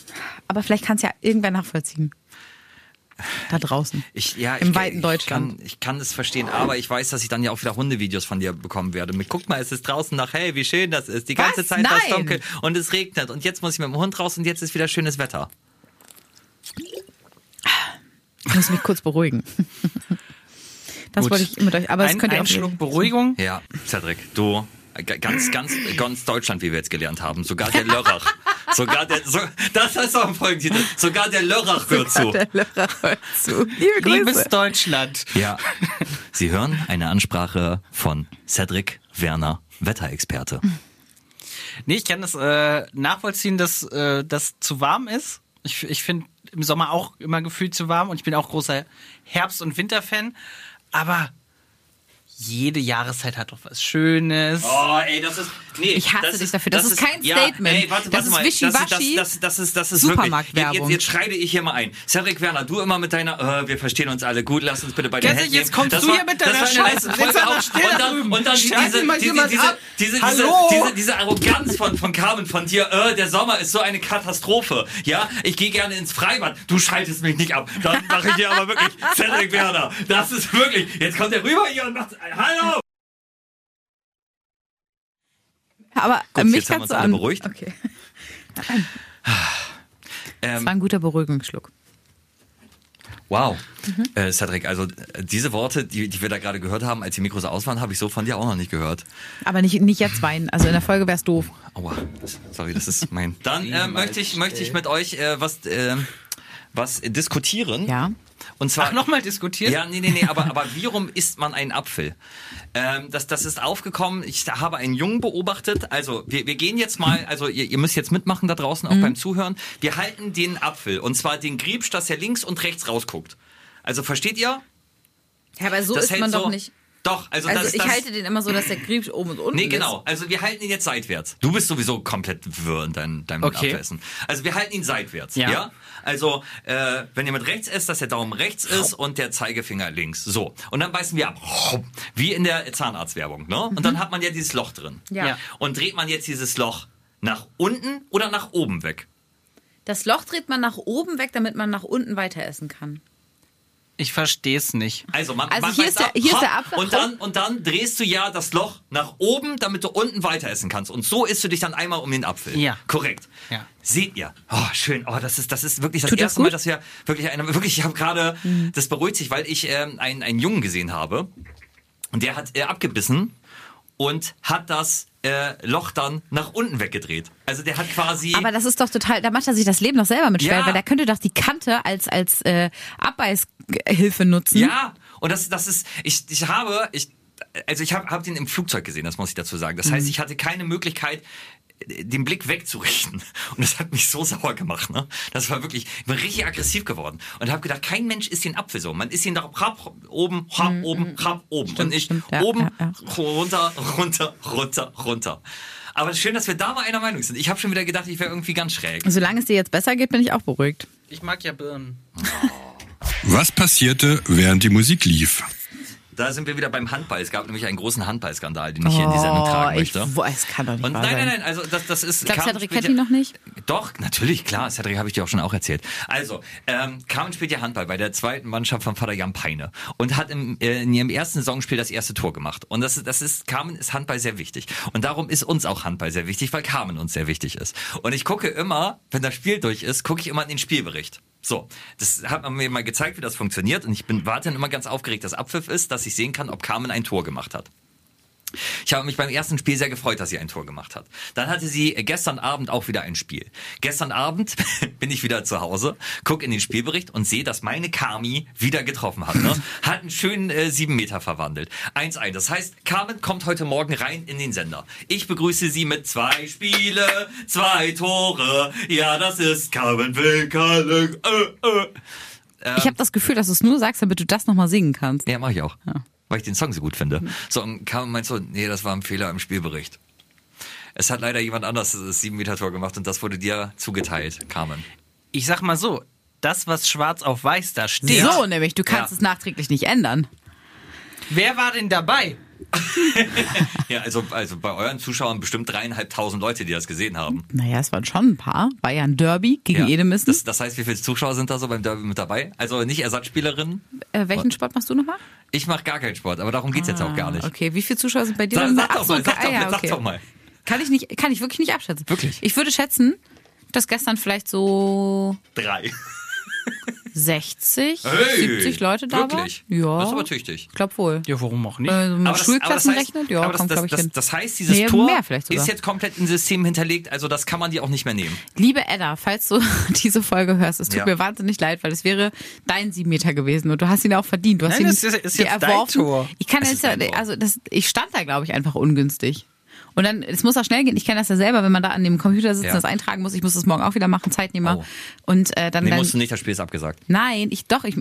Aber vielleicht kann es ja irgendwer nachvollziehen. Da draußen. Ich, ja, Im ich, weiten ich Deutschland. Kann, ich kann das verstehen, aber ich weiß, dass ich dann ja auch wieder Hundevideos von dir bekommen werde. Mit, guck mal, es ist draußen nach hell, wie schön das ist. Die ganze Was? Zeit war es Nein. dunkel und es regnet. Und jetzt muss ich mit dem Hund raus und jetzt ist wieder schönes Wetter. Ich muss mich kurz beruhigen. Das Gut. wollte ich mit euch, aber das ein, könnt ihr auch Schluck Beruhigung. Ja, Cedric, du, äh, ganz, ganz, ganz Deutschland, wie wir jetzt gelernt haben. Sogar der Lörrach. Sogar der, so, das ist auch ein Folgentitel. Sogar der Lörrach hört zu. Der Lehrer hört zu. Liebe Grüße. Liebes Deutschland. Ja. Sie hören eine Ansprache von Cedric Werner, Wetterexperte. Nee, ich kann das äh, nachvollziehen, dass äh, das zu warm ist. Ich, ich finde im Sommer auch immer gefühlt zu warm und ich bin auch großer Herbst- und Winterfan. Aber jede Jahreszeit hat doch was Schönes. Oh, ey, das ist. Nee, Ich hasse das dich dafür. Das ist kein Statement. ey, warte, Das warte ist mal. wischiwaschi. Das, ist- das, das, das ist, das ist Supermarktwerbung. Jetzt, jetzt schreite ich hier mal ein. Cedric Werner, du immer mit deiner, äh, wir verstehen uns alle gut, lass uns bitte bei der Jetzt- Hand jetzt kommst das du war, hier mit das deiner Scheiße. Und da dann, und dann diese, diese, diese, diese, diese, diese, diese Arroganz von, von Carmen von dir, äh, der Sommer ist so eine Katastrophe. Ja, ich gehe gerne ins Freibad. Du schaltest mich nicht ab. Dann mache ich dir aber wirklich Cedric Werner. Das ist wirklich, jetzt kommt er rüber hier und macht, hallo! Aber Gut, mich jetzt haben wir kannst uns du alle an. beruhigt. Okay. Das war ein guter Beruhigungsschluck. Wow. Mhm. Äh, Cedric, also äh, diese Worte, die, die wir da gerade gehört haben, als die Mikros aus waren, habe ich so von dir auch noch nicht gehört. Aber nicht, nicht jetzt weinen. Also in der Folge wär's doof. Aua, das, sorry, das ist mein. Dann äh, möchte ich möchte ich mit euch äh, was äh, was diskutieren. Ja. Und zwar nochmal diskutiert? Ja, nee, nee, nee, aber, aber wie rum isst man einen Apfel? Ähm, das, das ist aufgekommen, ich habe einen Jungen beobachtet. Also, wir, wir gehen jetzt mal, also ihr, ihr müsst jetzt mitmachen da draußen, auch beim Zuhören. Wir halten den Apfel, und zwar den Griebsch, dass er links und rechts rausguckt. Also, versteht ihr? Ja, aber so Das ist man so- doch nicht. Doch, also, Also das, ich das, halte den immer so, dass der Griebsch oben und unten Nee, ist. genau. Also wir halten ihn jetzt seitwärts. Du bist sowieso komplett wirr in deinem, deinem Okay. Apfelessen. Also wir halten ihn seitwärts. Ja. Ja. Also äh, wenn ihr mit rechts esst, dass der Daumen rechts ist und der Zeigefinger links. So. Und dann beißen wir ab. Wie in der Zahnarztwerbung. Ne? Und dann hat man ja dieses Loch drin. Ja. Ja. Und dreht man jetzt dieses Loch nach unten oder nach oben weg? Das Loch dreht man nach oben weg, damit man nach unten weiter essen kann. Ich verstehe es nicht. Also, man, Also man hier ist der- ab, hier ist hopp, der Apfel. Und dann, und dann drehst du ja das Loch nach oben, damit du unten weiter essen kannst. Und so isst du dich dann einmal um den Apfel. Ja. Korrekt. Ja. Seht ihr? Oh, schön. Oh, das ist, das ist wirklich das Tut das erste Mal, gut? dass wir wirklich eine, wirklich, ich habe gerade, das beruhigt sich, weil ich ähm, einen, einen Jungen gesehen habe. Und der hat äh, abgebissen und hat das äh, Loch dann nach unten weggedreht. Also der hat quasi. Aber das ist doch total, da macht er sich das Leben doch selber mit schwer, Ja. weil der könnte doch die Kante als, als äh, Abbeißhilfe nutzen. Ja, und das, das ist, ich, ich habe, ich, also ich habe hab den im Flugzeug gesehen, das muss ich dazu sagen. Das heißt, ich hatte keine Möglichkeit, den Blick wegzurichten. Und das hat mich so sauer gemacht. Ne? Das war wirklich, ich bin richtig aggressiv geworden. Und habe gedacht, kein Mensch isst den Apfel so. Man isst ihn doch rapp, oben, rapp, oben, rapp, oben. und nicht stimmt, ja, oben, ja, runter, runter, runter, runter. Aber schön, dass wir da mal einer Meinung sind. Ich habe schon wieder gedacht, ich wäre irgendwie ganz schräg. Solange es dir jetzt besser geht, bin ich auch beruhigt. Ich mag ja Birnen. Was passierte, während die Musik lief? Da sind wir wieder beim Handball. Es gab nämlich einen großen Handballskandal, den ich hier in die Sendung tragen Oh, ich, möchte. wo, es kann doch nicht Und wahr nein, sein. nein, nein, also das, das ist. Ich glaube, Carmen Cedric kennt ihn noch nicht. Doch, natürlich, klar. Cedric habe ich dir auch schon auch erzählt. Also, ähm, Carmen spielt ja Handball bei der zweiten Mannschaft von Vater Jan Peine und hat im, äh, in ihrem ersten Saisonspiel das erste Tor gemacht. Und das, ist- das ist, Carmen ist Handball sehr wichtig. Und darum ist uns auch Handball sehr wichtig, weil Carmen uns sehr wichtig ist. Und ich gucke immer, wenn das Spiel durch ist, gucke ich immer in den Spielbericht. So, das hat man mir mal gezeigt, wie das funktioniert. Und ich bin warte dann immer ganz aufgeregt, dass Abpfiff ist, dass ich sehen kann, ob Carmen ein Tor gemacht hat. Ich habe mich beim ersten Spiel sehr gefreut, dass sie ein Tor gemacht hat. Dann hatte sie gestern Abend auch wieder ein Spiel. Gestern Abend bin ich wieder zu Hause, guck in den Spielbericht und sehe, dass meine Kami wieder getroffen hat. Ne? Hat einen schönen äh, sieben Meter verwandelt. 1-1. Das heißt, Carmen kommt heute Morgen rein in den Sender. Ich begrüße sie mit zwei Spiele, zwei Tore. Ja, das ist Carmen Wilkerling. Äh, äh. Ich habe das Gefühl, dass du es nur sagst, damit du das nochmal singen kannst. Ja, mache ich auch. Weil ich den Song so gut finde. So, und Carmen meint so, nee, das war ein Fehler im Spielbericht. Es hat leider jemand anders das 7-Meter-Tor gemacht und das wurde dir zugeteilt, Carmen. Ich sag mal so, das, was schwarz auf weiß da steht. So nämlich, du kannst Ja. es nachträglich nicht ändern. Wer war denn dabei? Ja, also, also bei euren Zuschauern bestimmt dreieinhalbtausend Leute, die das gesehen haben. Naja, es waren schon ein paar. Ein Derby gegen Ja. Edemissen. Das, das heißt, wie viele Zuschauer sind da so beim Derby mit dabei? Also nicht Ersatzspielerinnen. Äh, welchen Sport machst du nochmal? Ich mache gar keinen Sport, aber darum geht's jetzt auch gar nicht. Ah, Okay, wie viele Zuschauer sind bei dir? Sag, sag doch so, mal, sag, ah, doch, ja, mal, sag okay. doch mal. Kann ich nicht, kann ich wirklich nicht abschätzen. Wirklich? Ich würde schätzen, dass gestern vielleicht so Drei. 60, Hey, 70 Leute da wirklich? waren. Ja. Das ist aber tüchtig. Ich glaube wohl. Ja, warum auch nicht? Also mit Schulklassen aber das heißt- rechnet, ja, aber kommt, das, glaube ich, das, hin. das heißt, dieses Nee, Tor mehr vielleicht sogar. ist jetzt komplett im System hinterlegt, also das kann man dir auch nicht mehr nehmen. Liebe Edda, falls du diese Folge hörst, es tut Ja. mir wahnsinnig leid, weil es wäre dein sieben Meter gewesen und du hast ihn auch verdient. Du hast Nein, ihn das ist- ist jetzt dein. Tor. Ich kann Es jetzt, ist dein Tor. also das, ich stand da, glaube ich, einfach ungünstig. Und dann, es muss auch schnell gehen. Ich kenne das ja selber, wenn man da an dem Computer sitzt Ja. und das eintragen muss. Ich muss das morgen auch wieder machen, Zeitnehmer. Oh. Und äh, dann, Nee, dann musst du nicht, das Spiel ist abgesagt. Nein, ich doch, ich,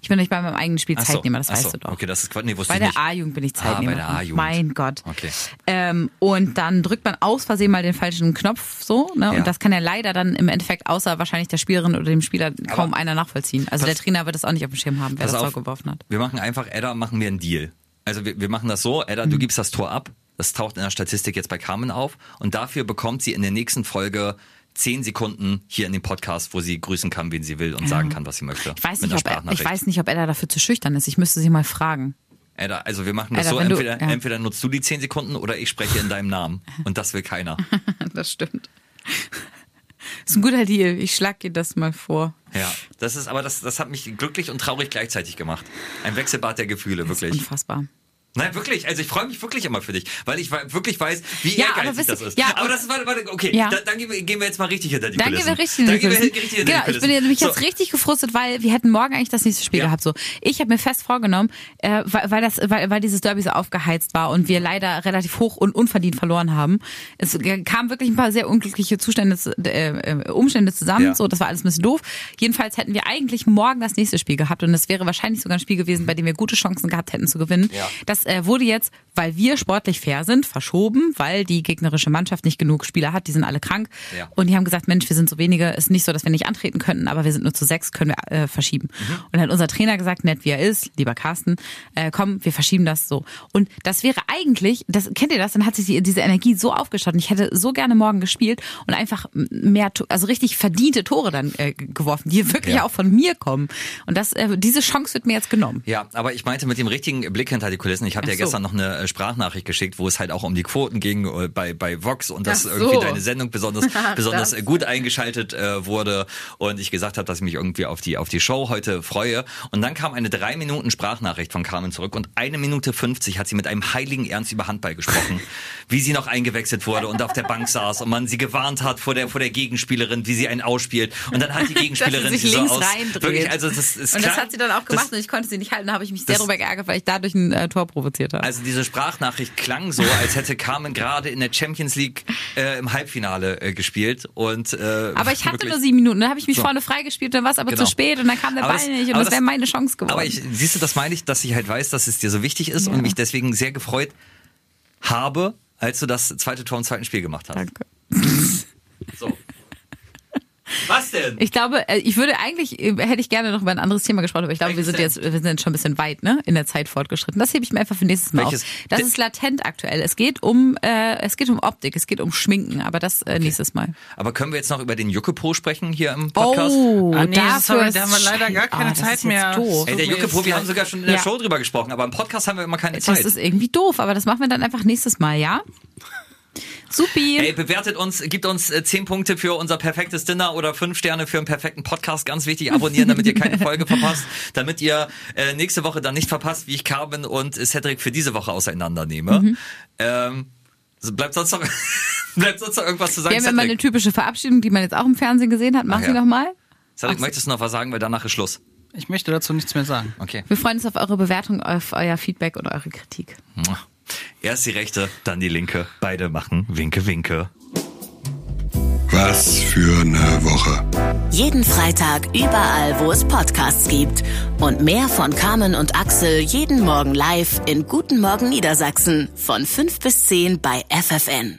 ich bin nicht bei meinem eigenen Spiel Ach so, Zeitnehmer, das ach weißt so. du doch. Okay, das ist. Nee, wusste Bei der. A-Jugend bin ich Ah, bei Zeitnehmer. der A-Jugend. Mein Gott. Okay. Ähm, und dann drückt man aus Versehen mal den falschen Knopf so, ne? Ja. Und das kann ja leider dann im Endeffekt außer wahrscheinlich der Spielerin oder dem Spieler kaum einer nachvollziehen. Also der Trainer wird das auch nicht auf dem Schirm haben, wer das. Tor geworfen hat. Wir machen einfach, Edda, machen wir einen Deal. Also wir, wir machen das so, Edda, Mhm. du gibst das Tor ab, das taucht in der Statistik jetzt bei Carmen auf und dafür bekommt sie in der nächsten Folge zehn Sekunden hier in dem Podcast, wo sie grüßen kann, wen sie will und sagen kann, was sie möchte. Ich weiß, nicht, ob er, ich weiß nicht, ob er dafür zu schüchtern ist. Ich müsste sie mal fragen. Edda, also wir machen das Edda, so, wenn du- entweder, ja. entweder nutzt du die zehn Sekunden oder ich spreche in deinem Namen. Und das will keiner. das stimmt. ist ein guter Deal. Ich schlag dir das mal vor. Ja, das ist, aber das, das hat mich glücklich und traurig gleichzeitig gemacht. Ein Wechselbad der Gefühle, wirklich. Unfassbar. Nein, wirklich. Also ich freue mich wirklich immer für dich, weil ich wirklich weiß, wie Ja, ehrgeizig das ist. ja, aber das ist, warte, warte, okay, Ja. da, dann gehen wir, jetzt mal richtig hinter die Dann Kulissen. gehen wir richtig Dann gehen wir richtig hinter Genau, die ich Kulissen. bin nämlich So. jetzt richtig gefrustet, weil wir hätten morgen eigentlich das nächste Spiel Ja. gehabt. So, ich habe mir fest vorgenommen, äh, weil, weil das, weil, weil dieses Derby so aufgeheizt war und wir leider relativ hoch und unverdient verloren haben. Es kamen wirklich ein paar sehr unglückliche Zustände, zu- äh, äh, Umstände zusammen. Ja. So, das war alles ein bisschen doof. Jedenfalls hätten wir eigentlich morgen das nächste Spiel gehabt und es wäre wahrscheinlich sogar ein Spiel gewesen, bei dem wir gute Chancen gehabt hätten zu gewinnen. Ja. Das äh, wurde jetzt, weil wir sportlich fair sind, verschoben, weil die gegnerische Mannschaft nicht genug Spieler hat. Die sind alle krank. Ja. Und die haben gesagt, Mensch, wir sind so wenige. Ist nicht so, dass wir nicht antreten könnten, aber wir sind nur zu sechs, können wir äh, verschieben. Mhm. Und dann hat unser Trainer gesagt, nett wie er ist, lieber Carsten, äh, komm, wir verschieben das so. Und das wäre eigentlich, das kennt ihr das? Dann hat sich die, diese Energie so aufgestaut. Und ich hätte so gerne morgen gespielt und einfach mehr, also richtig verdiente Tore dann äh, geworfen, die wirklich Ja. auch von mir kommen. Und das, äh, diese Chance wird mir jetzt genommen. Ja, aber ich meinte mit dem richtigen Blick hinter die Kulissen. Ich habe dir so. gestern noch eine äh, Sprachnachricht geschickt, wo es halt auch um die Quoten ging äh, bei, bei Vox und dass so. irgendwie deine Sendung besonders, besonders Das. äh, gut eingeschaltet äh, wurde und ich gesagt habe, dass ich mich irgendwie auf die, auf die Show heute freue. Und dann kam eine drei Minuten Sprachnachricht von Carmen zurück und eine Minute 50 hat sie mit einem heiligen Ernst über Handball gesprochen, wie sie noch eingewechselt wurde und auf der Bank saß und man sie gewarnt hat vor der, vor der Gegenspielerin, wie sie einen ausspielt. Und dann hat die Gegenspielerin sie sich sie so links aus. Wirklich, also das ist Und das klar, hat sie dann auch gemacht das- und ich konnte sie nicht halten. Da habe ich mich sehr das- darüber geärgert, weil ich dadurch ein äh, Tor provoziert habe. Also diese Sprachnachricht klang so, als hätte Carmen gerade in der Champions League äh, im Halbfinale äh, gespielt und äh, aber ich hatte wirklich- nur sieben Minuten. Dann habe ich mich So. vorne freigespielt, dann war es aber Genau. zu spät und dann kam der Aber Ball das- nicht und aber das wäre das- meine Chance geworden. Aber ich, siehst du, das meine ich, dass ich halt weiß, dass es dir so wichtig ist Ja. und mich deswegen sehr gefreut habe, als du das zweite Tor im zweiten Spiel gemacht hast. Danke. So. Was denn? Ich glaube, äh, ich würde eigentlich, äh, hätte ich gerne noch über ein anderes Thema gesprochen, aber ich glaube, wir sind jetzt, wir sind jetzt schon ein bisschen weit, ne, in der Zeit fortgeschritten. Das hebe ich mir einfach für nächstes Mal Welches? auf. Das ist latent aktuell. Es geht um, äh, es geht um Optik, es geht um Schminken, aber das äh, nächstes Mal. Aber können wir jetzt noch über den Juckepo sprechen hier im Podcast? Oh, Ah, nee, dafür sorry, da haben wir leider gar keine das Zeit mehr. Doof. Ey, der Juckepo, wir haben sogar schon in der Ja. Show drüber gesprochen, aber im Podcast haben wir immer keine Das Zeit. ist irgendwie doof, aber das machen wir dann einfach nächstes Mal, ja? Supi. Ey, bewertet uns, gibt uns äh, 10 Punkte für unser perfektes Dinner oder 5 Sterne für einen perfekten Podcast. Ganz wichtig, abonnieren, damit ihr keine Folge verpasst. Damit ihr äh, nächste Woche dann nicht verpasst, wie ich Carmen und Cedric für diese Woche auseinandernehme. Mhm. Ähm, so bleibt sonst noch, bleibt sonst noch irgendwas zu sagen, Wir haben ja mal eine Cedric? typische Verabschiedung, die man jetzt auch im Fernsehen gesehen hat. Mach Ach sie ja. noch mal. Cedric, Ach möchtest du noch was sagen, weil danach ist Schluss. Ich möchte dazu nichts mehr sagen. Okay. Wir freuen uns auf eure Bewertung, auf euer Feedback und eure Kritik. Erst die rechte, dann die linke. Beide machen Winke, Winke. Was für eine Woche. Jeden Freitag überall, wo es Podcasts gibt. Und mehr von Carmen und Axel jeden Morgen live in Guten Morgen Niedersachsen von 5 bis 10 bei FFN.